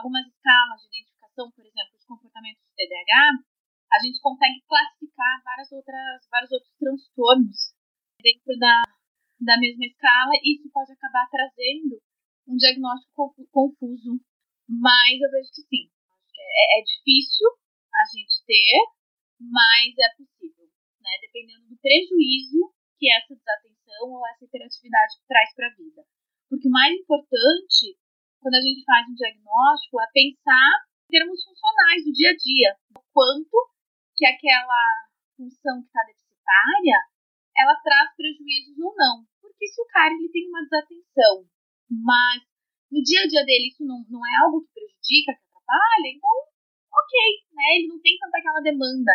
algumas escalas de identificação, por exemplo, de comportamentos de TDAH, a gente consegue classificar várias outras, vários outros transtornos dentro da, da mesma escala e isso pode acabar trazendo um diagnóstico confuso. Mas eu vejo que sim, é, é difícil a gente ter, mas é possível, né? Dependendo do prejuízo que essa desatenção ou essa hiperatividade traz para a vida. Porque o mais importante, quando a gente faz um diagnóstico, é pensar em termos funcionais do dia a dia. O quanto que aquela função que está deficitária, ela traz prejuízos ou não. Porque se o cara ele tem uma desatenção, mas no dia a dia dele isso não, não é algo que prejudica, que atrapalha, então, ok, né? Ele não tem tanta aquela demanda.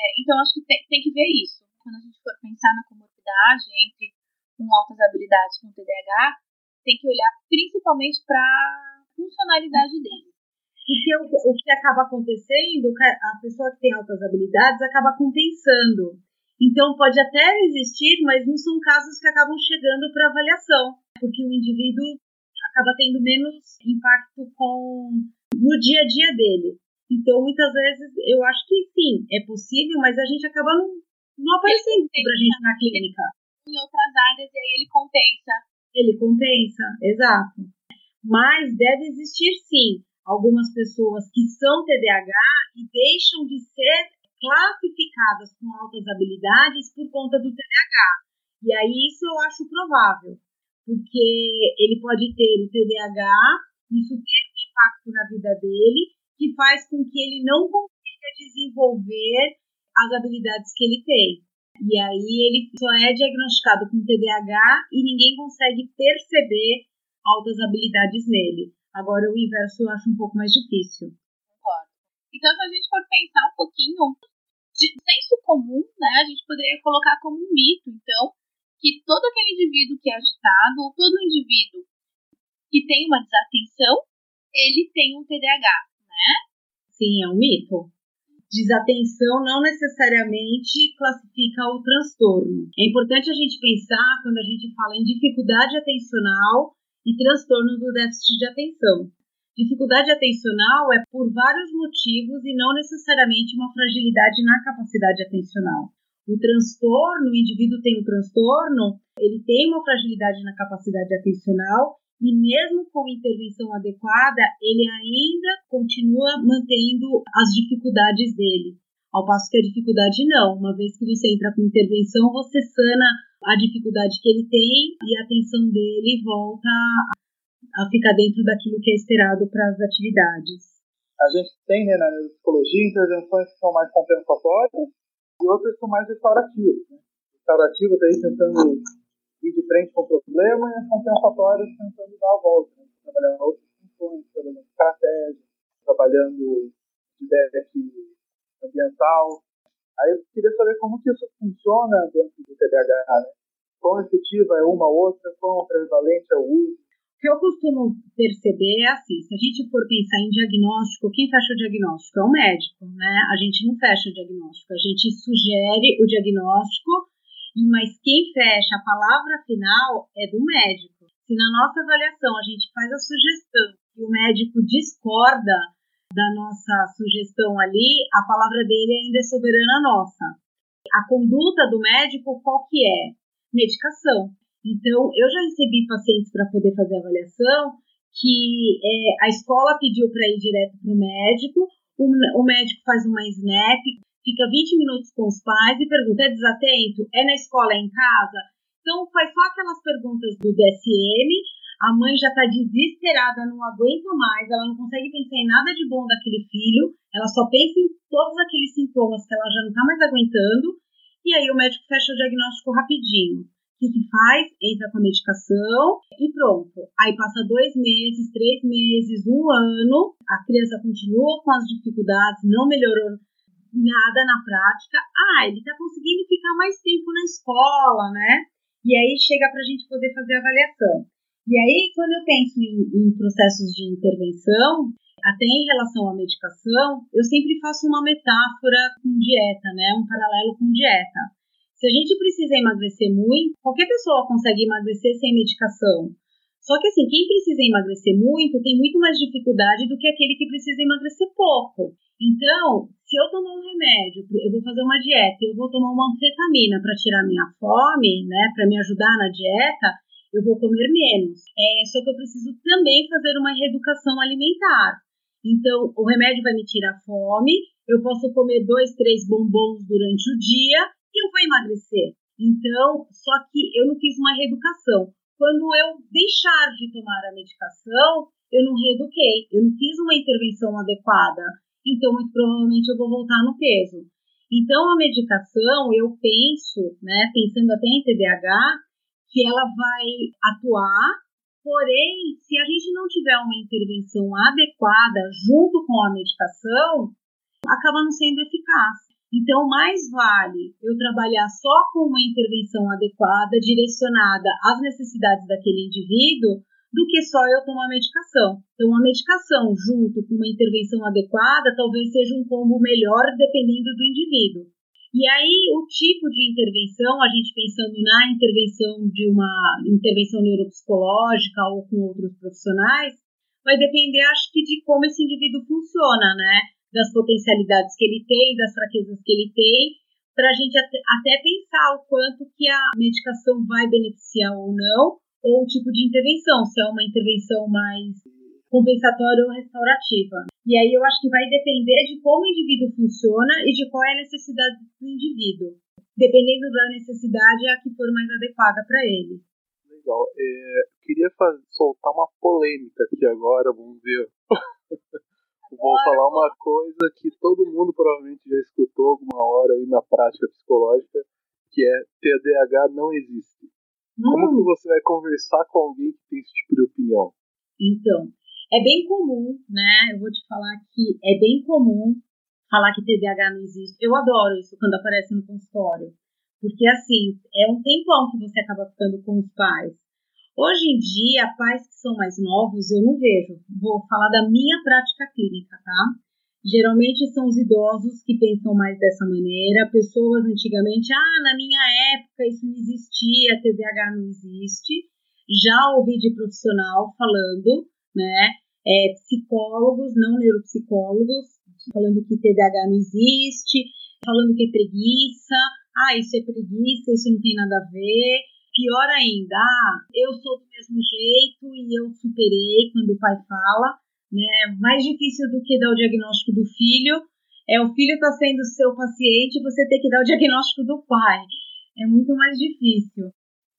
É, então, acho que tem, tem que ver isso. Quando a gente for pensar na comorbidade entre com altas habilidades com TDAH, tem que olhar principalmente para a funcionalidade dele. Porque o, o que acaba acontecendo, a pessoa que tem altas habilidades acaba compensando. Então, pode até existir, mas não são casos que acabam chegando para avaliação, porque o indivíduo acaba tendo menos impacto com no dia a dia dele. Então, muitas vezes, eu acho que sim, é possível, mas a gente acaba não, não aparecendo para a gente na clínica. Em outras áreas, e aí ele compensa ele compensa, exato. Mas deve existir sim algumas pessoas que são TDAH e deixam de ser classificadas com altas habilidades por conta do TDAH. E aí isso eu acho provável, porque ele pode ter o TDAH, isso ter um impacto na vida dele, que faz com que ele não consiga desenvolver as habilidades que ele tem. E aí ele só é diagnosticado com TDAH e ninguém consegue perceber altas habilidades nele. Agora o inverso eu acho um pouco mais difícil. Concordo. Então se a gente for pensar um pouquinho de senso comum, né, a gente poderia colocar como um mito, então, que todo aquele indivíduo que é agitado, ou todo indivíduo que tem uma desatenção, ele tem um TDAH, né? Sim, é um mito. Desatenção não necessariamente classifica o transtorno. É importante a gente pensar quando a gente fala em dificuldade atencional e transtorno do déficit de atenção. Dificuldade atencional é por vários motivos e não necessariamente uma fragilidade na capacidade atencional. O transtorno, o indivíduo tem o um transtorno ele tem uma fragilidade na capacidade atencional e mesmo com intervenção adequada, ele ainda continua mantendo as dificuldades dele. Ao passo que a dificuldade não, uma vez que você entra com intervenção, você sana a dificuldade que ele tem e a atenção dele volta a ficar dentro daquilo que é esperado para as atividades. A gente tem né, na psicologia intervenções que são mais compensatórias e outras que são mais restaurativas. Né? Restaurativa está aí tentando ir de frente com o problema e as compensatórias tentando dar a volta, né? trabalhando outras funções, trabalhando estratégia, trabalhando feedback ambiental. Aí eu queria saber como que isso funciona dentro do TDAH, né? Quão efetiva é uma ou outra, quão prevalente é o uso. O que eu costumo perceber é assim, se a gente for pensar em diagnóstico, quem fecha o diagnóstico é o médico, né? A gente não fecha o diagnóstico, a gente sugere o diagnóstico mas quem fecha a palavra final é do médico. Se na nossa avaliação a gente faz a sugestão e o médico discorda da nossa sugestão ali, a palavra dele ainda é soberana nossa. A conduta do médico qual que é? Medicação. Então, eu já recebi pacientes para poder fazer avaliação que é, a escola pediu para ir direto para o médico, o médico faz uma SNAP, fica 20 minutos com os pais e pergunta: é desatento? É na escola? É em casa? Então, faz só aquelas perguntas do DSM. A mãe já está desesperada, não aguenta mais, ela não consegue pensar em nada de bom daquele filho, ela só pensa em todos aqueles sintomas que ela já não está mais aguentando. E aí o médico fecha o diagnóstico rapidinho. O que, que faz? Entra com a medicação e pronto. Aí passa dois meses, três meses, um ano, a criança continua com as dificuldades, não melhorou nada na prática. Ah, ele está conseguindo ficar mais tempo na escola, né? E aí chega para a gente poder fazer a avaliação. E aí, quando eu penso em, em processos de intervenção, até em relação à medicação, eu sempre faço uma metáfora com dieta, né? Um paralelo com dieta. Se a gente precisa emagrecer muito, qualquer pessoa consegue emagrecer sem medicação. Só que assim, quem precisa emagrecer muito tem muito mais dificuldade do que aquele que precisa emagrecer pouco. Então, se eu tomar um remédio, eu vou fazer uma dieta, eu vou tomar uma anfetamina para tirar minha fome, né, para me ajudar na dieta, eu vou comer menos. É, só que eu preciso também fazer uma reeducação alimentar. Então, o remédio vai me tirar fome, eu posso comer dois, três bombons durante o dia e eu vou emagrecer. Então, só que eu não fiz uma reeducação. Quando eu deixar de tomar a medicação, eu não reeduquei, eu não fiz uma intervenção adequada então muito provavelmente eu vou voltar no peso. Então a medicação, eu penso, né, pensando até em TDAH, que ela vai atuar, porém, se a gente não tiver uma intervenção adequada junto com a medicação, acaba não sendo eficaz. Então, mais vale eu trabalhar só com uma intervenção adequada, direcionada às necessidades daquele indivíduo, do que só eu tomar medicação. Então, a medicação junto com uma intervenção adequada talvez seja um combo melhor dependendo do indivíduo. E aí, o tipo de intervenção, a gente pensando na intervenção de uma intervenção neuropsicológica ou com outros profissionais, vai depender, acho que, de como esse indivíduo funciona, né? Das potencialidades que ele tem, das fraquezas que ele tem, para a gente até, pensar o quanto que a medicação vai beneficiar ou não, ou o tipo de intervenção, se é uma intervenção mais compensatória ou restaurativa. E aí eu acho que vai depender de como o indivíduo funciona e de qual é a necessidade do indivíduo. Dependendo da necessidade, é a que for mais adequada para ele. Legal. É, queria fazer, soltar uma polêmica aqui agora, vamos ver. Coisa que todo mundo provavelmente já escutou alguma hora aí na prática psicológica, que é TDAH não existe. Como que você vai conversar com alguém que tem esse tipo de opinião? Então, é bem comum, né? Eu vou te falar que é bem comum falar que TDAH não existe. Eu adoro isso quando aparece no consultório. Porque, assim, é um tempão que você acaba ficando com os pais. Hoje em dia, pais que são mais novos, eu não vejo. Vou falar da minha prática clínica, tá? Geralmente são os idosos que pensam mais dessa maneira, pessoas antigamente, ah, na minha época isso não existia, TDAH não existe. Já ouvi de profissional falando, né, é, psicólogos, não neuropsicólogos, falando que TDAH não existe, falando que é preguiça, ah, isso é preguiça, isso não tem nada a ver, pior ainda, ah, eu sou do mesmo jeito e eu superei quando o pai fala, né? Mais difícil do que dar o diagnóstico do filho é o filho está sendo seu paciente e você tem que dar o diagnóstico do pai. É muito mais difícil.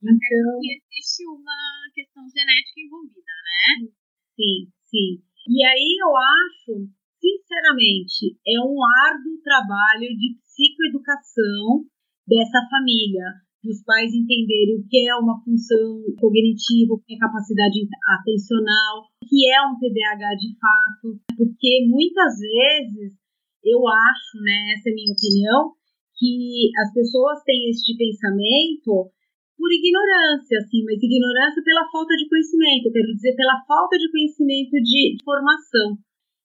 Então, Até porque existe uma questão genética envolvida, né? Sim, sim. E aí eu acho, sinceramente, é um árduo trabalho de psicoeducação dessa família, os pais entenderem o que é uma função cognitiva, o que é capacidade atencional, o que é um TDAH de fato, porque muitas vezes eu acho, né, essa é a minha opinião, que as pessoas têm este pensamento por ignorância, assim, mas ignorância pela falta de conhecimento, quero dizer, pela falta de conhecimento de formação.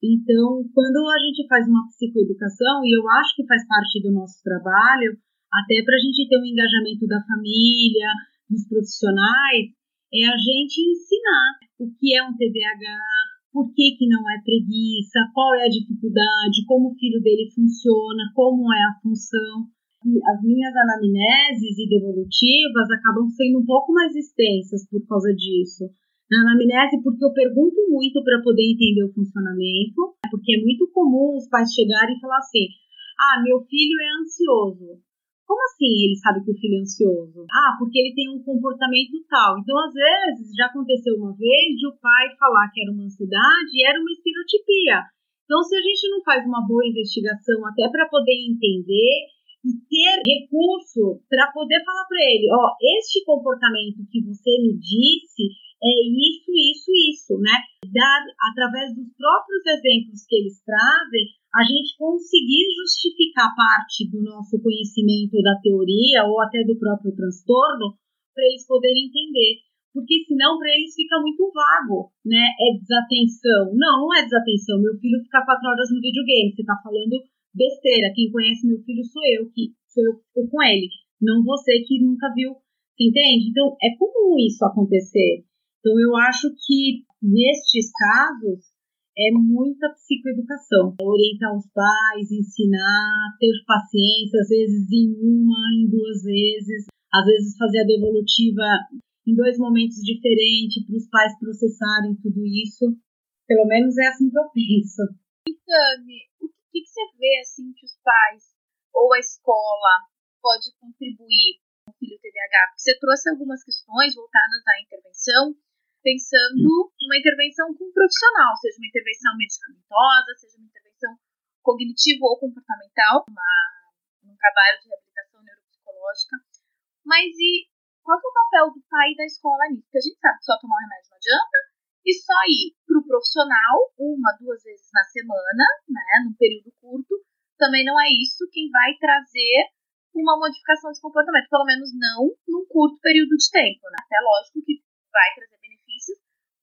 Então, quando a gente faz uma psicoeducação, e eu acho que faz parte do nosso trabalho, até para a gente ter um engajamento da família, dos profissionais, é a gente ensinar o que é um TDAH, por que, que não é preguiça, qual é a dificuldade, como o filho dele funciona, como é a função. E as minhas anamneses e devolutivas acabam sendo um pouco mais extensas por causa disso. Na anamnese, porque eu pergunto muito para poder entender o funcionamento, porque é muito comum os pais chegarem e falar assim: ah, meu filho é ansioso. Como assim ele sabe que o filho é ansioso? Ah, porque ele tem um comportamento tal. Então, às vezes, já aconteceu uma vez de o pai falar que era uma ansiedade e era uma estereotipia. Então, se a gente não faz uma boa investigação até para poder entender e ter recurso para poder falar para ele, ó, este comportamento que você me disse é isso, isso, isso, né? Dar através dos próprios exemplos que eles trazem, a gente conseguir justificar parte do nosso conhecimento da teoria ou até do próprio transtorno para eles poderem entender. Porque senão para eles fica muito vago, né? É desatenção. Não, não é desatenção. Meu filho fica quatro horas no videogame. Você está falando besteira. Quem conhece meu filho sou eu, que sou eu que com ele. Não você que nunca viu. Entende? Então, é comum isso acontecer. Então, eu acho que nestes casos, é muita psicoeducação. Orientar os pais, ensinar, ter paciência, às vezes em uma, em duas vezes, às vezes fazer a devolutiva em dois momentos diferentes para os pais processarem tudo isso. Pelo menos é assim que eu penso. Tami, que, que você vê assim que os pais ou a escola pode contribuir com o filho TDAH? Porque você trouxe algumas questões voltadas à intervenção, pensando numa intervenção com um profissional, seja uma intervenção medicamentosa, seja uma intervenção cognitiva ou comportamental, uma, um trabalho de reabilitação neuropsicológica. Mas e qual é o papel do pai e da escola nisso? Porque a gente sabe que só tomar o remédio não adianta, e só ir para o profissional uma, duas vezes na semana, né, num período curto, também não é isso quem vai trazer uma modificação de comportamento, pelo menos não num curto período de tempo. Né? Até lógico que vai trazer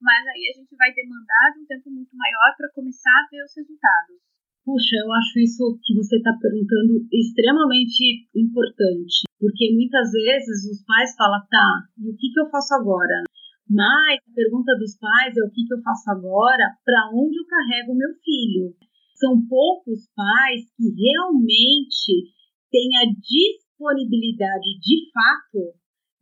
mas aí a gente vai demandar de um tempo muito maior para começar a ver os resultados. Puxa, eu acho isso que você está perguntando extremamente importante, porque muitas vezes os pais falam, tá, e o que, que eu faço agora? Mas a pergunta dos pais é o que, que eu faço agora, para onde eu carrego meu filho? São poucos pais que realmente têm a disponibilidade de fato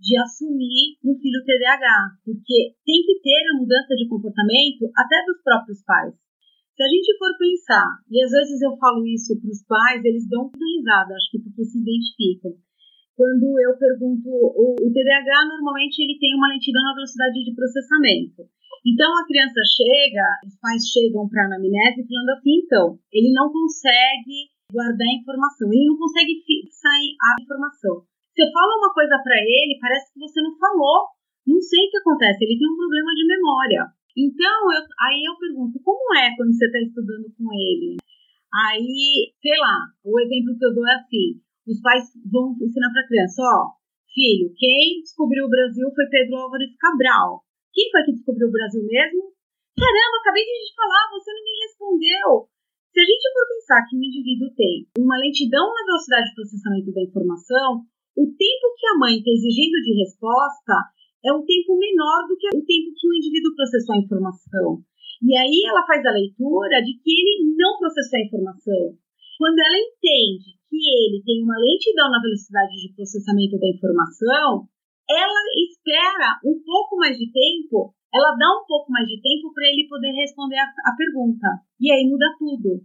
de assumir um filho TDAH, porque tem que ter a mudança de comportamento até dos próprios pais. Se a gente for pensar, e às vezes eu falo isso para os pais, eles dão uma risada, acho que porque se identificam. Quando eu pergunto, o, o TDAH normalmente ele tem uma lentidão na velocidade de processamento. Então a criança chega, os pais chegam para a anamnese falando assim, então, ele não consegue guardar a informação, ele não consegue fixar a informação. Você fala uma coisa para ele, parece que você não falou. Não sei o que acontece, ele tem um problema de memória. Então, eu, aí eu pergunto, como é quando você está estudando com ele? Aí, sei lá, o exemplo que eu dou é assim: os pais vão ensinar para a criança, ó, filho, quem descobriu o Brasil foi Pedro Álvares Cabral. Quem foi que descobriu o Brasil mesmo? Caramba, acabei de falar, você não me respondeu. Se a gente for pensar que o indivíduo tem uma lentidão na velocidade de processamento da informação, o tempo que a mãe está exigindo de resposta é um tempo menor do que o tempo que o indivíduo processou a informação. E aí ela faz a leitura de que ele não processou a informação. Quando ela entende que ele tem uma lentidão na velocidade de processamento da informação, ela espera um pouco mais de tempo, ela dá um pouco mais de tempo para ele poder responder a, a pergunta. E aí muda tudo.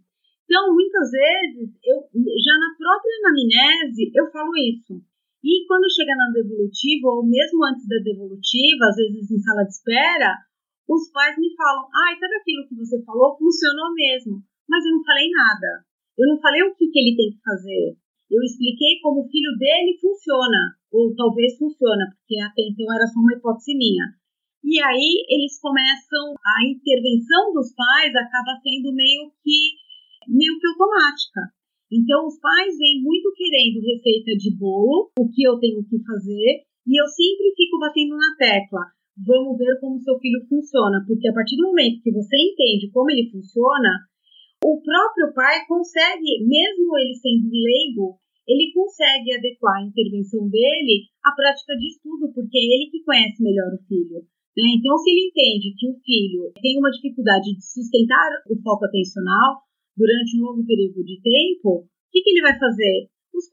Então, muitas vezes, eu já na própria anamnese, eu falo isso. E quando chega na devolutiva, ou mesmo antes da devolutiva, às vezes em sala de espera, os pais me falam: ai, ah, sabe aquilo que você falou? Funcionou mesmo. Mas eu não falei nada. Eu não falei o que, que ele tem que fazer. Eu expliquei como o filho dele funciona, ou talvez funciona, porque até então era só uma hipótese minha. E aí eles começam, a intervenção dos pais acaba sendo meio que meio que automática. Então os pais vêm muito querendo receita de bolo, o que eu tenho que fazer, e eu sempre fico batendo na tecla. Vamos ver como seu filho funciona, porque a partir do momento que você entende como ele funciona, o próprio pai consegue, mesmo ele sendo leigo, ele consegue adequar a intervenção dele à prática de estudo, porque é ele que conhece melhor o filho. Né? Então, se ele entende que o filho tem uma dificuldade de sustentar o foco atencional durante um longo período de tempo, o que, que ele vai fazer?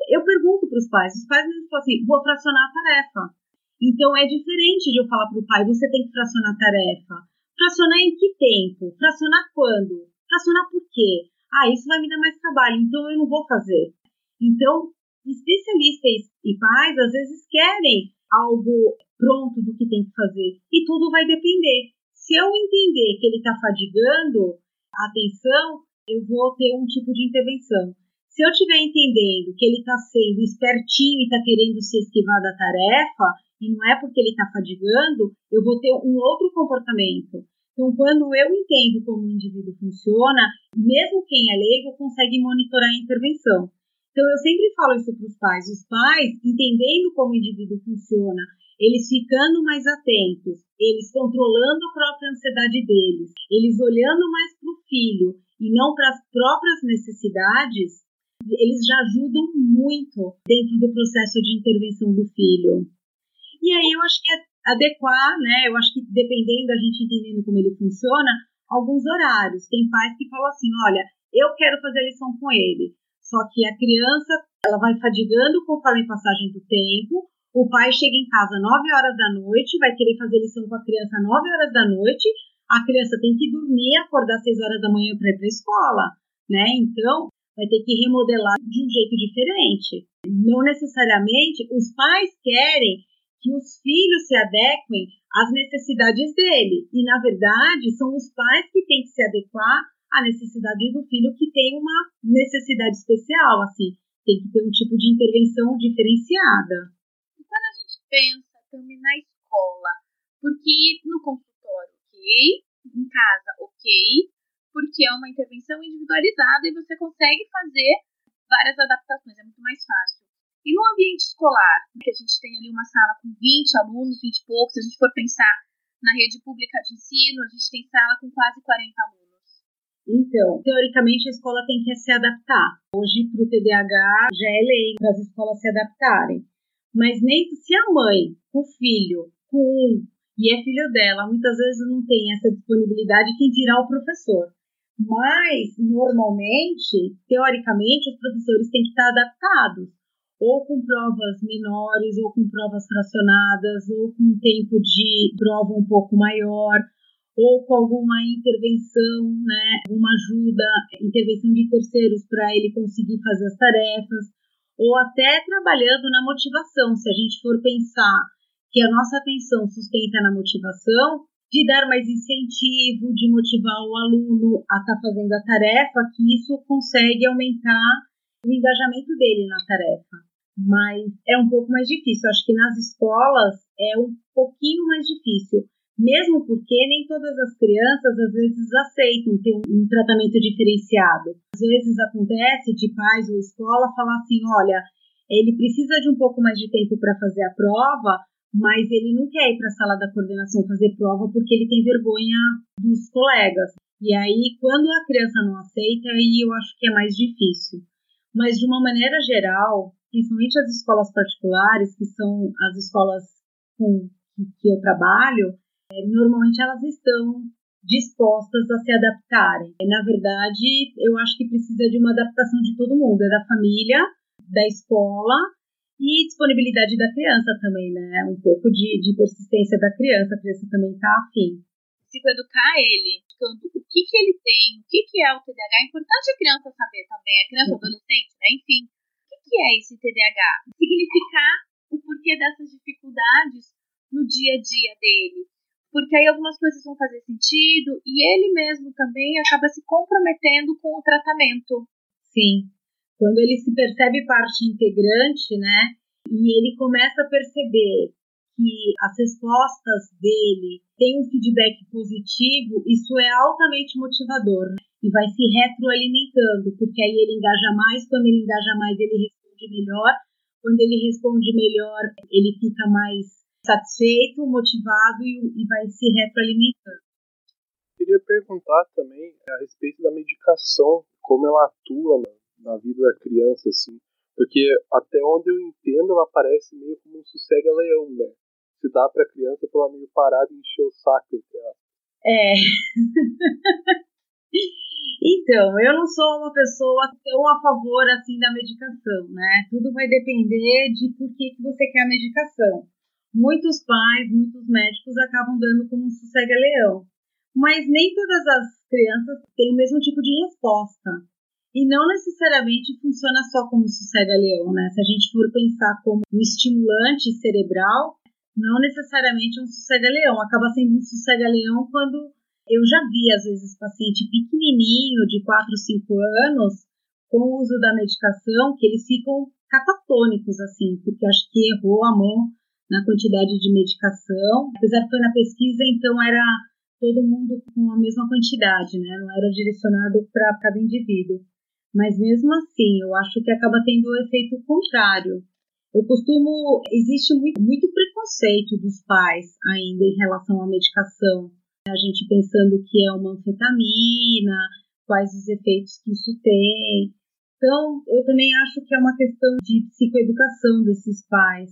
Eu pergunto para os pais, os pais me falam assim, vou fracionar a tarefa. Então, é diferente de eu falar para o pai, você tem que fracionar a tarefa. Fracionar em que tempo? Fracionar quando? Fracionar por quê? Ah, isso vai me dar mais trabalho, então eu não vou fazer. Então, especialistas e pais às vezes querem algo pronto do que tem que fazer e tudo vai depender. Se eu entender que ele está fadigando a atenção, eu vou ter um tipo de intervenção. Se eu estiver entendendo que ele está sendo espertinho e está querendo se esquivar da tarefa, e não é porque ele está fadigando, eu vou ter um outro comportamento. Então, quando eu entendo como o indivíduo funciona, mesmo quem é leigo consegue monitorar a intervenção. Então, eu sempre falo isso para os pais. Os pais, entendendo como o indivíduo funciona, eles ficando mais atentos, eles controlando a própria ansiedade deles, eles olhando mais para o filho e não para as próprias necessidades, eles já ajudam muito dentro do processo de intervenção do filho. E aí eu acho que é adequar, né? Eu acho que dependendo da gente entendendo como ele funciona, alguns horários. Tem pais que falam assim, olha, eu quero fazer a lição com ele. Só que a criança, ela vai fadigando conforme a passagem do tempo. O pai chega em casa às 9 horas da noite, vai querer fazer lição com a criança às 9 horas da noite. A criança tem que dormir, acordar às 6 horas da manhã para ir para a escola, né? Então, vai ter que remodelar de um jeito diferente. Não necessariamente os pais querem que os filhos se adequem às necessidades dele. E, na verdade, são os pais que têm que se adequar à necessidade do filho que tem uma necessidade especial, assim, tem que ter um tipo de intervenção diferenciada. E quando a gente pensa também na escola, porque no consultório, ok, em casa, ok, porque é uma intervenção individualizada e você consegue fazer várias adaptações, é muito mais fácil. E no ambiente escolar, que a gente tem ali uma sala com 20 alunos, 20 e poucos, se a gente for pensar na rede pública de ensino, a gente tem sala com quase 40 alunos. Então, teoricamente a escola tem que se adaptar. Hoje, para o TDAH, já é lei para as escolas se adaptarem. Mas nem se a mãe, o filho, com um, e é filho dela, muitas vezes não tem essa disponibilidade, quem dirá o professor. Mas, normalmente, teoricamente, os professores têm que estar adaptados ou com provas menores, ou com provas fracionadas, ou com tempo de prova um pouco maior, ou com alguma intervenção, né, uma ajuda, intervenção de terceiros para ele conseguir fazer as tarefas, ou até trabalhando na motivação. Se a gente for pensar que a nossa atenção sustenta na motivação, de dar mais incentivo, de motivar o aluno a estar tá fazendo a tarefa, que isso consegue aumentar o engajamento dele na tarefa mas é um pouco mais difícil. Acho que nas escolas é um pouquinho mais difícil, mesmo porque nem todas as crianças às vezes aceitam ter um, tratamento diferenciado. Às vezes acontece de pais ou escola falar assim: olha, ele precisa de um pouco mais de tempo para fazer a prova, mas ele não quer ir para a sala da coordenação fazer prova porque ele tem vergonha dos colegas. E aí, quando a criança não aceita, aí eu acho que é mais difícil. Mas de uma maneira geral, principalmente as escolas particulares, que são as escolas com que eu trabalho, é, normalmente elas estão dispostas a se adaptarem. Na verdade, eu acho que precisa de uma adaptação de todo mundo, é da família, da escola E disponibilidade da criança também, né? Um pouco de, de persistência da criança, a criança também está afim. Psicoeducar ele, o que, que ele tem, o que, que é o TDAH. É importante a criança saber também, a criança, uhum. adolescente, né? Enfim, o que, que é esse TDAH? Significar o porquê dessas dificuldades no dia a dia dele. Porque aí algumas coisas vão fazer sentido e ele mesmo também acaba se comprometendo com o tratamento. Sim, quando ele se percebe parte integrante, né? E ele começa a perceber que as respostas dele têm um feedback positivo, isso é altamente motivador né? e vai se retroalimentando, porque aí ele engaja mais, quando ele engaja mais, ele responde melhor, quando ele responde melhor, ele fica mais satisfeito, motivado e, e vai se retroalimentando. Queria perguntar também a respeito da medicação, como ela atua na na vida da criança, assim. Porque até onde eu entendo, ela parece meio como um sossega-leão, né? Se dá pra criança pra ela meio parada e encher o saco, entre. É. então, eu não sou uma pessoa tão a favor assim da medicação, né? Tudo vai depender de por que, que você quer a medicação. Muitos pais, muitos médicos acabam dando como um sossega-leão. Mas nem todas as crianças têm o mesmo tipo de resposta. E não necessariamente funciona só como sossega-leão, né? Se a gente for pensar como um estimulante cerebral, não necessariamente um sossega-leão. Acaba sendo um sossega-leão quando eu já vi, às vezes, paciente pequenininho, de 4, 5 anos, com o uso da medicação, que eles ficam catatônicos, assim, porque acho que errou a mão na quantidade de medicação. Apesar que foi na pesquisa, então era todo mundo com a mesma quantidade, né? Não era direcionado para cada indivíduo. Mas mesmo assim, eu acho que acaba tendo o efeito contrário. Eu costumo. Existe muito, muito preconceito dos pais ainda em relação à medicação. A gente pensando que é uma anfetamina, quais os efeitos que isso tem. Então, eu também acho que é uma questão de psicoeducação desses pais,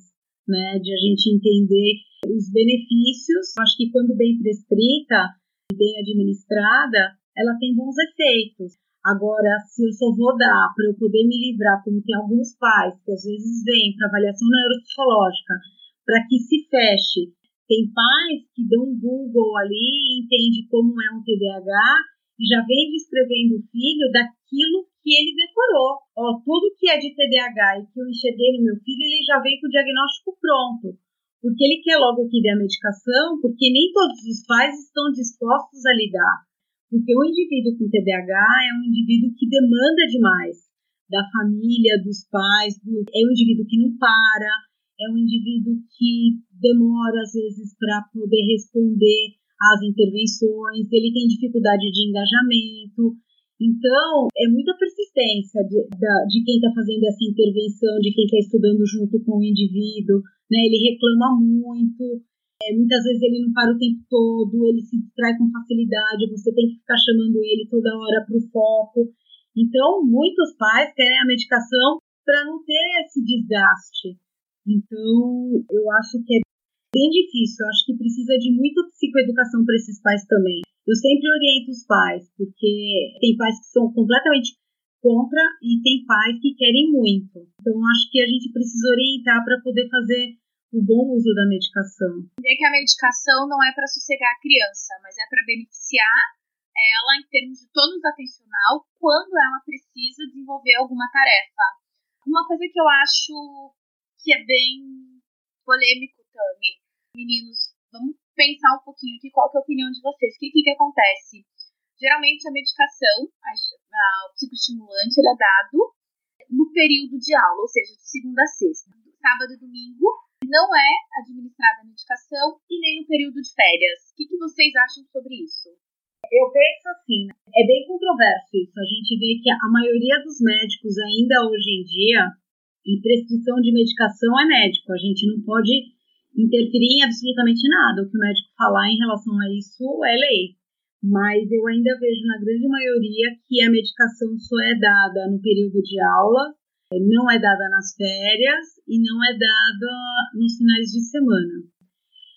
né? De a gente entender os benefícios. Acho que quando bem prescrita e bem administrada, ela tem bons efeitos. Agora, se eu só vou dar para eu poder me livrar, como tem alguns pais que às vezes vêm para avaliação neuropsicológica, para que se feche. Tem pais que dão um Google ali, entende como é um TDAH e já vem descrevendo o filho daquilo que ele decorou. Ó, tudo que é de TDAH e que eu enxerguei no meu filho, ele já vem com o diagnóstico pronto. Porque ele quer logo que dê a medicação, porque nem todos os pais estão dispostos a lidar. Porque o indivíduo com TDAH é um indivíduo que demanda demais da família, dos pais, do, é um indivíduo que não para, é um indivíduo que demora às vezes para poder responder às intervenções, ele tem dificuldade de engajamento. Então, é muita persistência de, de quem está fazendo essa intervenção, de quem está estudando junto com o indivíduo. Né? Ele reclama muito, é, muitas vezes ele não para o tempo todo, ele se distrai com facilidade, você tem que ficar chamando ele toda hora para o foco. Então, muitos pais querem a medicação para não ter esse desgaste. Então, eu acho que é bem difícil. Eu acho que precisa de muita psicoeducação para esses pais também. Eu sempre oriento os pais, porque tem pais que são completamente contra e tem pais que querem muito. Então, acho que a gente precisa orientar para poder fazer o bom uso da medicação. É que a medicação não é para sossegar a criança, mas é para beneficiar ela em termos de tônus atencional quando ela precisa desenvolver alguma tarefa. Uma coisa que eu acho que é bem polêmico, Tami. Meninos, vamos pensar um pouquinho aqui qual é a opinião de vocês. O que, que, que acontece? Geralmente a medicação, a, a, o psicoestimulante, ele é dado no período de aula, ou seja, de segunda a sexta. Sábado e domingo não é administrada a medicação e nem no período de férias. O que, que vocês acham sobre isso? Eu penso assim, né? é bem controverso isso. A gente vê que a maioria dos médicos ainda hoje em dia, em prescrição de medicação é médico. A gente não pode interferir em absolutamente nada. O que o médico falar em relação a isso é lei. Mas eu ainda vejo na grande maioria que a medicação só é dada no período de aula não é dada nas férias e não é dada nos finais de semana.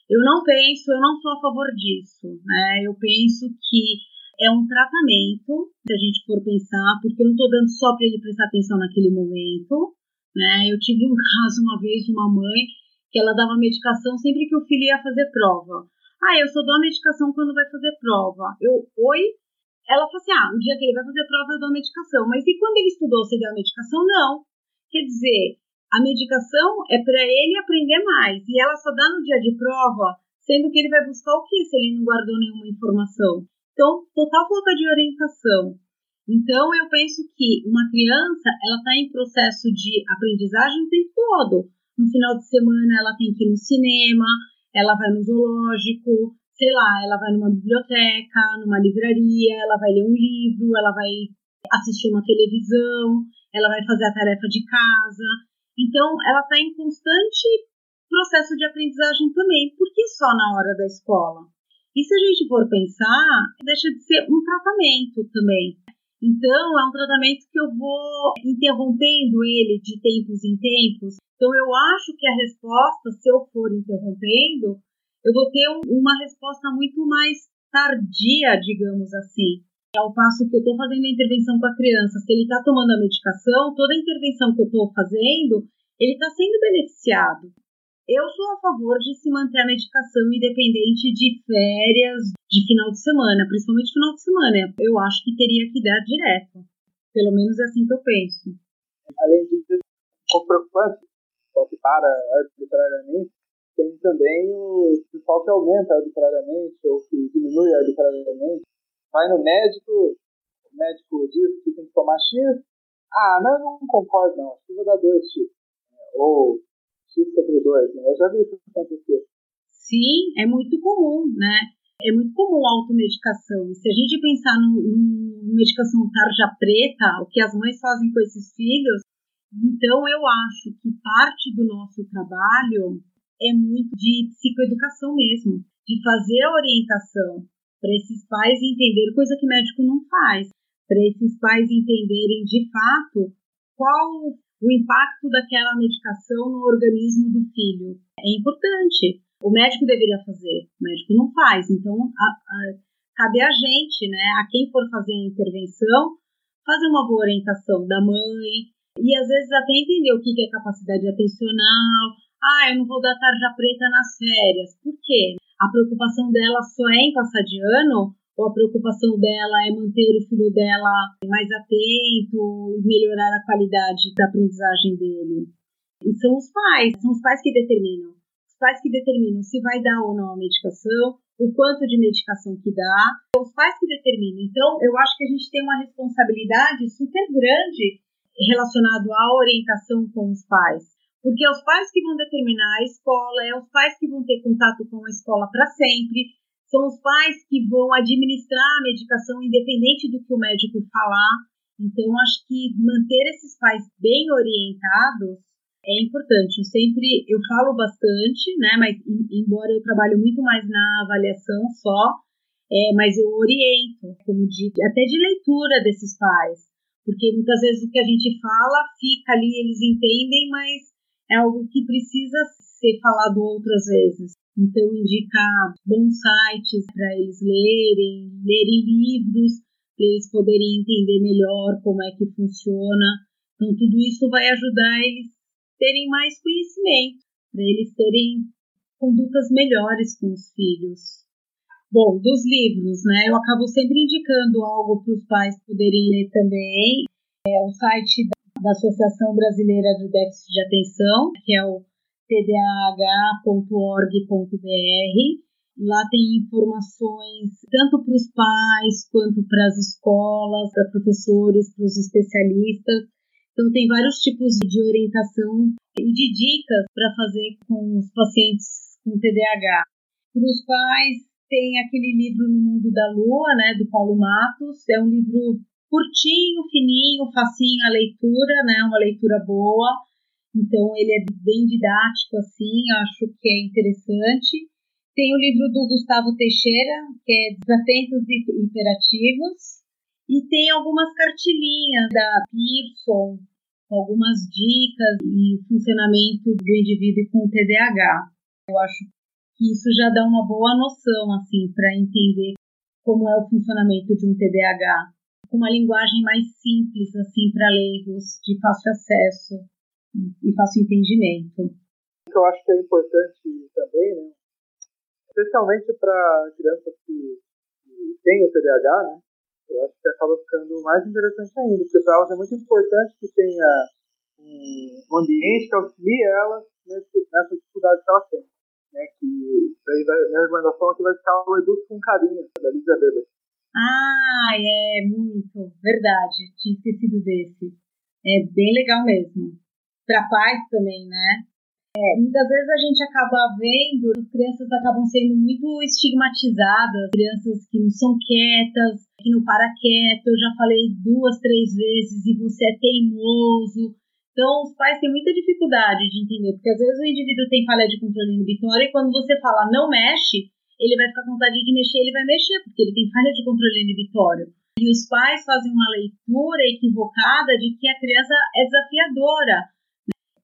Eu não penso, eu não sou a favor disso, né? Eu penso que é um tratamento, se a gente for pensar, porque eu não estou dando só para ele prestar atenção naquele momento, Né? Eu tive um caso uma vez de uma mãe que ela dava medicação sempre que o filho ia fazer prova. Ah, eu só dou a medicação quando vai fazer prova. Eu, oi? Ela falou assim: ah, o dia que ele vai fazer prova eu dou a medicação. Mas e quando ele estudou, você deu a medicação? Não. Quer dizer, a medicação é para ele aprender mais. E ela só dá no dia de prova, sendo que ele vai buscar o que se ele não guardou nenhuma informação? Então, total falta de orientação. Então, eu penso que uma criança, ela está em processo de aprendizagem o tempo todo. No final de semana, ela tem que ir no cinema, ela vai no zoológico, sei lá, ela vai numa biblioteca, numa livraria, ela vai ler um livro, ela vai assistir uma televisão, ela vai fazer a tarefa de casa. Então, ela está em constante processo de aprendizagem também. Por que só na hora da escola? E se a gente for pensar, deixa de ser um tratamento também. Então, é um tratamento que eu vou interrompendo ele de tempos em tempos. Então, eu acho que a resposta, se eu for interrompendo, eu vou ter um, uma resposta muito mais tardia, digamos assim. Ao passo que eu estou fazendo a intervenção com a criança, se ele está tomando a medicação, toda a intervenção que eu estou fazendo, ele está sendo beneficiado. Eu sou a favor de se manter a medicação independente de férias, de final de semana, principalmente final de semana. Eu acho que teria que dar direto. Pelo menos é assim que eu penso. Além disso, pouco preocupante, só que para arbitrariamente, tem também o pessoal que aumenta arbitrariamente ou que diminui arbitrariamente. Vai no médico, o médico diz que tem que tomar X. Ah, mas eu não concordo não, acho que vou dar 2X. Ou X sobre 2, né? Eu já vi isso acontecer. Sim, é muito comum, né? É muito comum a automedicação. E se a gente pensar numa medicação tarja preta, o que as mães fazem com esses filhos, então eu acho que parte do nosso trabalho é muito de psicoeducação mesmo, de fazer a orientação para esses pais entenderem coisa que médico não faz, para esses pais entenderem de fato qual o impacto daquela medicação no organismo do filho. É importante. O médico deveria fazer, o médico não faz. Então, a, a, cabe a gente, né, a quem for fazer a intervenção, fazer uma boa orientação da mãe e às vezes até entender o que é capacidade atencional. Ah, eu não vou dar tarja preta nas férias. Por quê? A preocupação dela só é em passar de ano ou a preocupação dela é manter o filho dela mais atento e melhorar a qualidade da aprendizagem dele. E são os pais, são os pais que determinam. Os pais que determinam se vai dar ou não a medicação, o quanto de medicação que dá, os pais que determinam. Então, eu acho que a gente tem uma responsabilidade super grande relacionado à orientação com os pais. Porque é os pais que vão determinar a escola, é os pais que vão ter contato com a escola para sempre, são os pais que vão administrar a medicação independente do que o médico falar. Então, acho que manter esses pais bem orientados é importante. Eu sempre, eu falo bastante, né? Mas embora eu trabalhe muito mais na avaliação só, é, mas eu oriento, como de, até de leitura desses pais, porque muitas vezes o que a gente fala fica ali, eles entendem, mas é algo que precisa ser falado outras vezes. Então, indicar bons sites para eles lerem, lerem livros, para eles poderem entender melhor como é que funciona. Então, tudo isso vai ajudar eles terem mais conhecimento, para eles terem condutas melhores com os filhos. Bom, dos livros, né? Eu acabo sempre indicando algo para os pais poderem ler também. É o site da Associação Brasileira de Déficit de Atenção, que é o tdah.org.br. Lá tem informações tanto para os pais quanto para as escolas, para professores, para os especialistas. Então, tem vários tipos de orientação e de dicas para fazer com os pacientes com TDAH. Para os pais, tem aquele livro No Mundo da Lua, né, do Paulo Matos. É um livro curtinho, fininho, facinho a leitura, né, uma leitura boa então ele é bem didático assim, acho que é interessante. Tem o livro do Gustavo Teixeira, que é Desatentos e Imperativos, e tem algumas cartilinhas da Pearson, algumas dicas e funcionamento do indivíduo com TDAH. Eu acho que isso já dá uma boa noção assim para entender como é o funcionamento de um TDAH, com uma linguagem mais simples assim para leigos, de fácil acesso. e faço entendimento. Eu acho que é importante também, né? especialmente para crianças que, que têm o TDAH, né? eu acho que acaba ficando mais interessante ainda, porque para elas é muito importante que tenha um ambiente que auxilie elas nessa dificuldade que elas têm. Né, que daí a minha recomendação aqui vai ficar o Eduque com Carinho, da Lídia Weber. Ah, é muito, verdade, tinha esquecido desse. É bem legal mesmo. Para pais também, né? É, muitas vezes a gente acaba vendo, as crianças acabam sendo muito estigmatizadas, crianças que não são quietas, que não para quieto, eu já falei duas, três vezes e você é teimoso. Então, os pais têm muita dificuldade de entender, porque às vezes o indivíduo tem falha de controle inibitório e quando você fala não mexe, ele vai ficar com vontade de mexer, ele vai mexer, porque ele tem falha de controle inibitório. E os pais fazem uma leitura equivocada de que a criança é desafiadora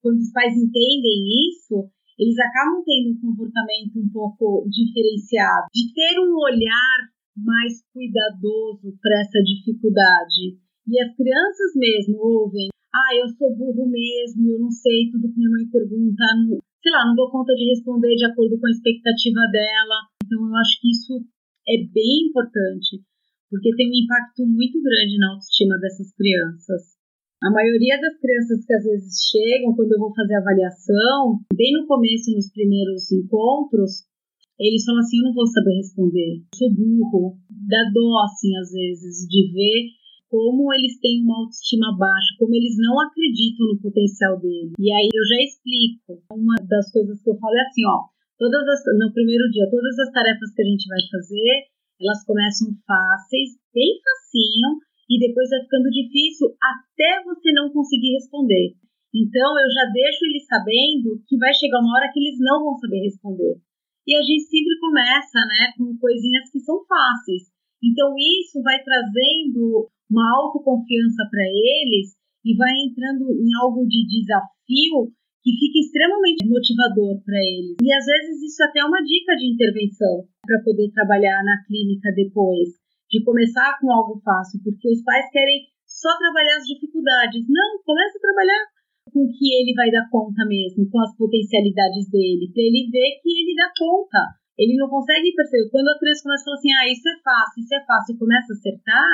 quando os pais entendem isso, eles acabam tendo um comportamento um pouco diferenciado, de ter um olhar mais cuidadoso para essa dificuldade. E as crianças mesmo ouvem: ah, eu sou burro mesmo, eu não sei tudo que minha mãe pergunta, não, sei lá, não dou conta de responder de acordo com a expectativa dela. Então, eu acho que isso é bem importante, porque tem um impacto muito grande na autoestima dessas crianças. A maioria das crianças que às vezes chegam, quando eu vou fazer avaliação, bem no começo, nos primeiros encontros, eles falam assim: eu não vou saber responder, sou burro. Dá dó, assim, às vezes, de ver como eles têm uma autoestima baixa, como eles não acreditam no potencial deles. E aí eu já explico. Uma das coisas que eu falo é assim: ó, todas as, no primeiro dia, todas as tarefas que a gente vai fazer, elas começam fáceis, bem facinho, e depois vai ficando difícil até você não conseguir responder. Então eu já deixo eles sabendo que vai chegar uma hora que eles não vão saber responder. E a gente sempre começa, né, com coisinhas que são fáceis. Então isso vai trazendo uma autoconfiança para eles e vai entrando em algo de desafio que fica extremamente motivador para eles. E às vezes isso é até é uma dica de intervenção para poder trabalhar na clínica depois de começar com algo fácil, porque os pais querem só trabalhar as dificuldades. Não, começa a trabalhar com o que ele vai dar conta mesmo, com as potencialidades dele, para ele ver que ele dá conta. Ele não consegue perceber. Quando a criança começa a falar assim, ah, isso é fácil, isso é fácil, e começa a acertar,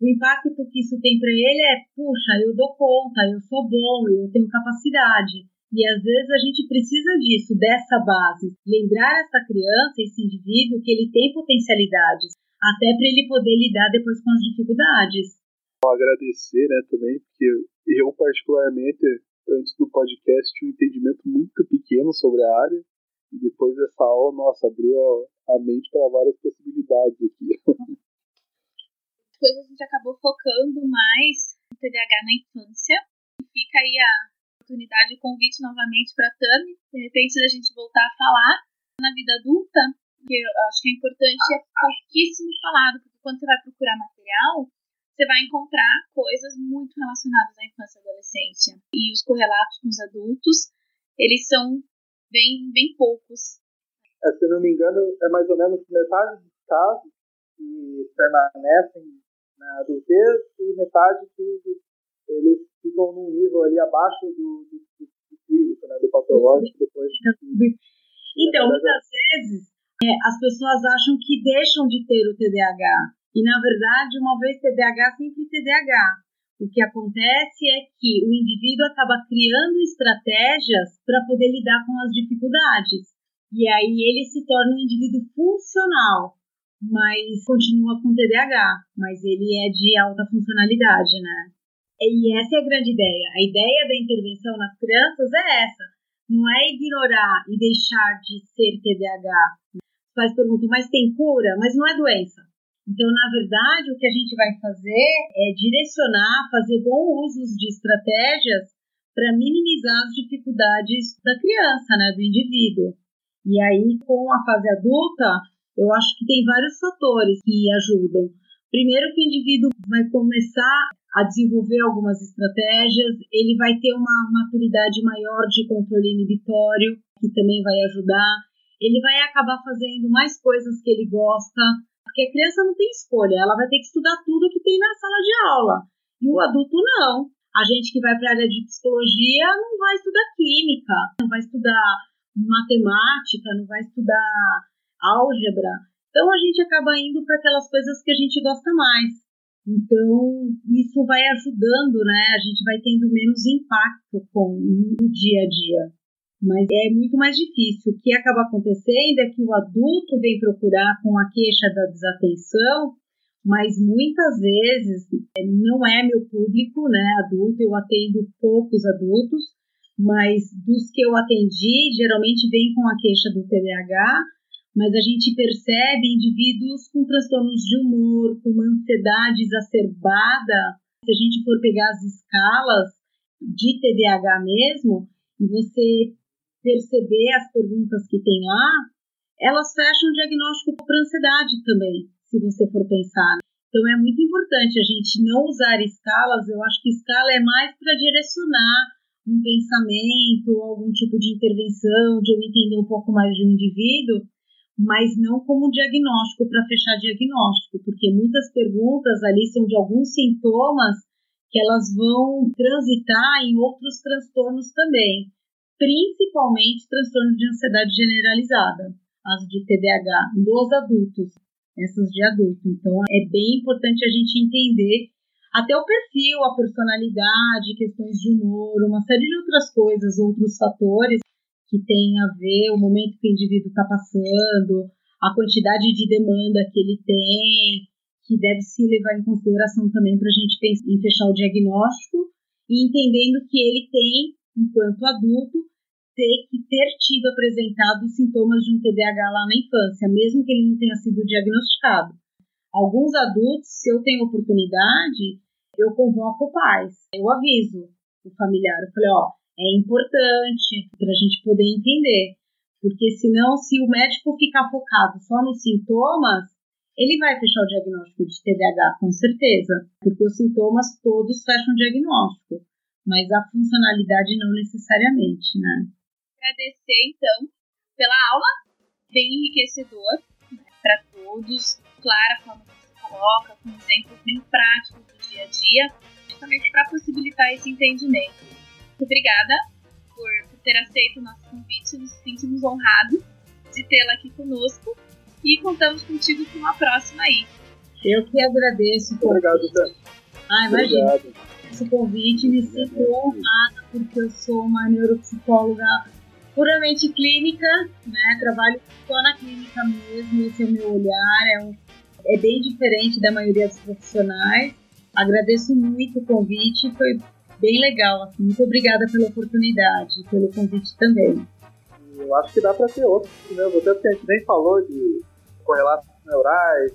o impacto que isso tem para ele é, puxa, eu dou conta, eu sou bom, eu tenho capacidade. E às vezes a gente precisa disso, dessa base. Lembrar essa criança, esse indivíduo, que ele tem potencialidades até para ele poder lidar depois com as dificuldades. Vou agradecer, né, também, porque eu particularmente antes do podcast tinha um entendimento muito pequeno sobre a área e depois dessa aula, nossa, abriu a, mente para várias possibilidades aqui. Depois a gente acabou focando mais no TDAH na infância. Fica aí a oportunidade, o convite novamente para a Tami, de repente da gente voltar a falar na vida adulta, que eu acho que é importante, é pouquíssimo falado, porque quando você vai procurar material, você vai encontrar coisas muito relacionadas à infância e adolescência. E os correlatos com os adultos, eles são bem, bem poucos. É, se não me engano, é mais ou menos metade dos casos que permanecem na adultez e metade que eles ficam num nível ali abaixo do, do, do, do clínico, né, do patológico, depois. Então, muitas vezes, é, as pessoas acham que deixam de ter o TDAH. E, na verdade, uma vez TDAH, sempre TDAH. O que acontece é que o indivíduo acaba criando estratégias para poder lidar com as dificuldades. E aí ele se torna um indivíduo funcional, mas continua com TDAH, mas ele é de alta funcionalidade, né? E essa é a grande ideia. A ideia da intervenção nas crianças é essa: não é ignorar e deixar de ser TDAH, pais perguntam, mas tem cura? Mas não é doença. Então, na verdade, o que a gente vai fazer é direcionar, fazer bom uso de estratégias para minimizar as dificuldades da criança, né, do indivíduo. E aí, com a fase adulta, eu acho que tem vários fatores que ajudam. Primeiro, que o indivíduo vai começar a desenvolver algumas estratégias, ele vai ter uma maturidade maior de controle inibitório, que também vai ajudar ele vai acabar fazendo mais coisas que ele gosta, porque a criança não tem escolha, ela vai ter que estudar tudo que tem na sala de aula. E o adulto não. A gente que vai para a área de psicologia não vai estudar química, não vai estudar matemática, não vai estudar álgebra. Então a gente acaba indo para aquelas coisas que a gente gosta mais. Então, isso vai ajudando, né? A gente vai tendo menos impacto com o dia a dia. Mas é muito mais difícil. O que acaba acontecendo é que o adulto vem procurar com a queixa da desatenção, mas muitas vezes é, não é meu público, né? Adulto, eu atendo poucos adultos, mas dos que eu atendi, geralmente vem com a queixa do TDAH mas a gente percebe indivíduos com transtornos de humor, com uma ansiedade exacerbada. Se a gente for pegar as escalas de TDAH mesmo, e você perceber as perguntas que tem lá, elas fecham o diagnóstico para ansiedade também, se você for pensar. Então é muito importante a gente não usar escalas. Eu acho que escala é mais para direcionar um pensamento, algum tipo de intervenção, de eu entender um pouco mais de um indivíduo, mas não como diagnóstico para fechar diagnóstico, porque muitas perguntas ali são de alguns sintomas que elas vão transitar em outros transtornos também, principalmente transtorno de ansiedade generalizada, as de TDAH, dos adultos, essas de adulto. Então é bem importante a gente entender até o perfil, a personalidade, questões de humor, uma série de outras coisas, outros fatores que tem a ver o momento que o indivíduo está passando, a quantidade de demanda que ele tem, que deve se levar em consideração também para a gente pensar em fechar o diagnóstico e entendendo que ele tem, enquanto adulto, ter que ter tido apresentado sintomas de um TDAH lá na infância, mesmo que ele não tenha sido diagnosticado. Alguns adultos, se eu tenho oportunidade, eu convoco pais, eu aviso o familiar, eu falei, ó, é importante para a gente poder entender. Porque senão, se o médico ficar focado só nos sintomas, ele vai fechar o diagnóstico de TDAH, com certeza, porque os sintomas todos fecham o diagnóstico, mas a funcionalidade não necessariamente, né? Agradecer, então, pela aula, bem enriquecedor para todos, clara que você coloca, com exemplos bem práticos do dia a dia, justamente para possibilitar esse entendimento. Muito obrigada por, por ter aceito o nosso convite. Nos sentimos honrados de tê-la aqui conosco e contamos contigo para uma próxima aí. Eu que agradeço. Obrigado, Dan. Ah, imagina. Esse convite me sinto honrada porque eu sou uma neuropsicóloga puramente clínica, né? Trabalho só na clínica mesmo, esse é o meu olhar, é, um, é bem diferente da maioria dos profissionais. Agradeço muito o convite, foi bem legal. Assim. Muito obrigada pela oportunidade, pelo convite também. Eu acho que dá para ter outros, né? Até porque a gente nem falou de correlatos neurais.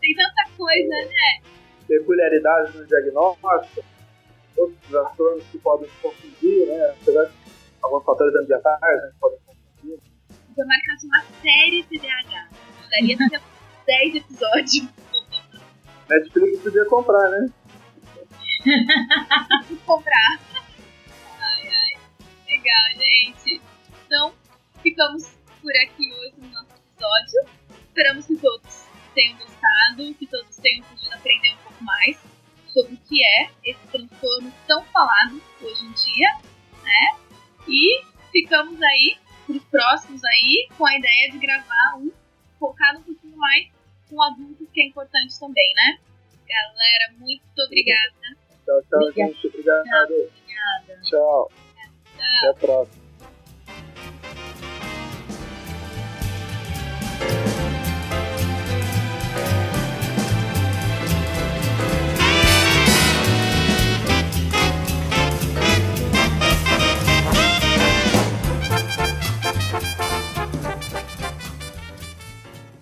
Tem tanta coisa, né? Peculiaridades no diagnóstico, outros transtornos que podem se confundir, né? Apesar de alguns fatores ambientais né, podem confundir. Se eu marcasse uma série TDAH, daria até 10 episódios. Netflix podia comprar, né? comprar. Ai, ai. Legal, gente. Então, ficamos por aqui hoje no nosso episódio. Esperamos que todos tenham gostado, que todos tenham podido aprender um pouco mais sobre o que é esse transtorno tão falado hoje em dia, né? E ficamos aí para os próximos aí com a ideia de gravar um focado um pouquinho mais com adultos, que é importante também, né? Galera, muito obrigada Tchau, tchau, Obrigada. gente. Obrigado. Obrigada. Tchau. Tchau. Até a próxima.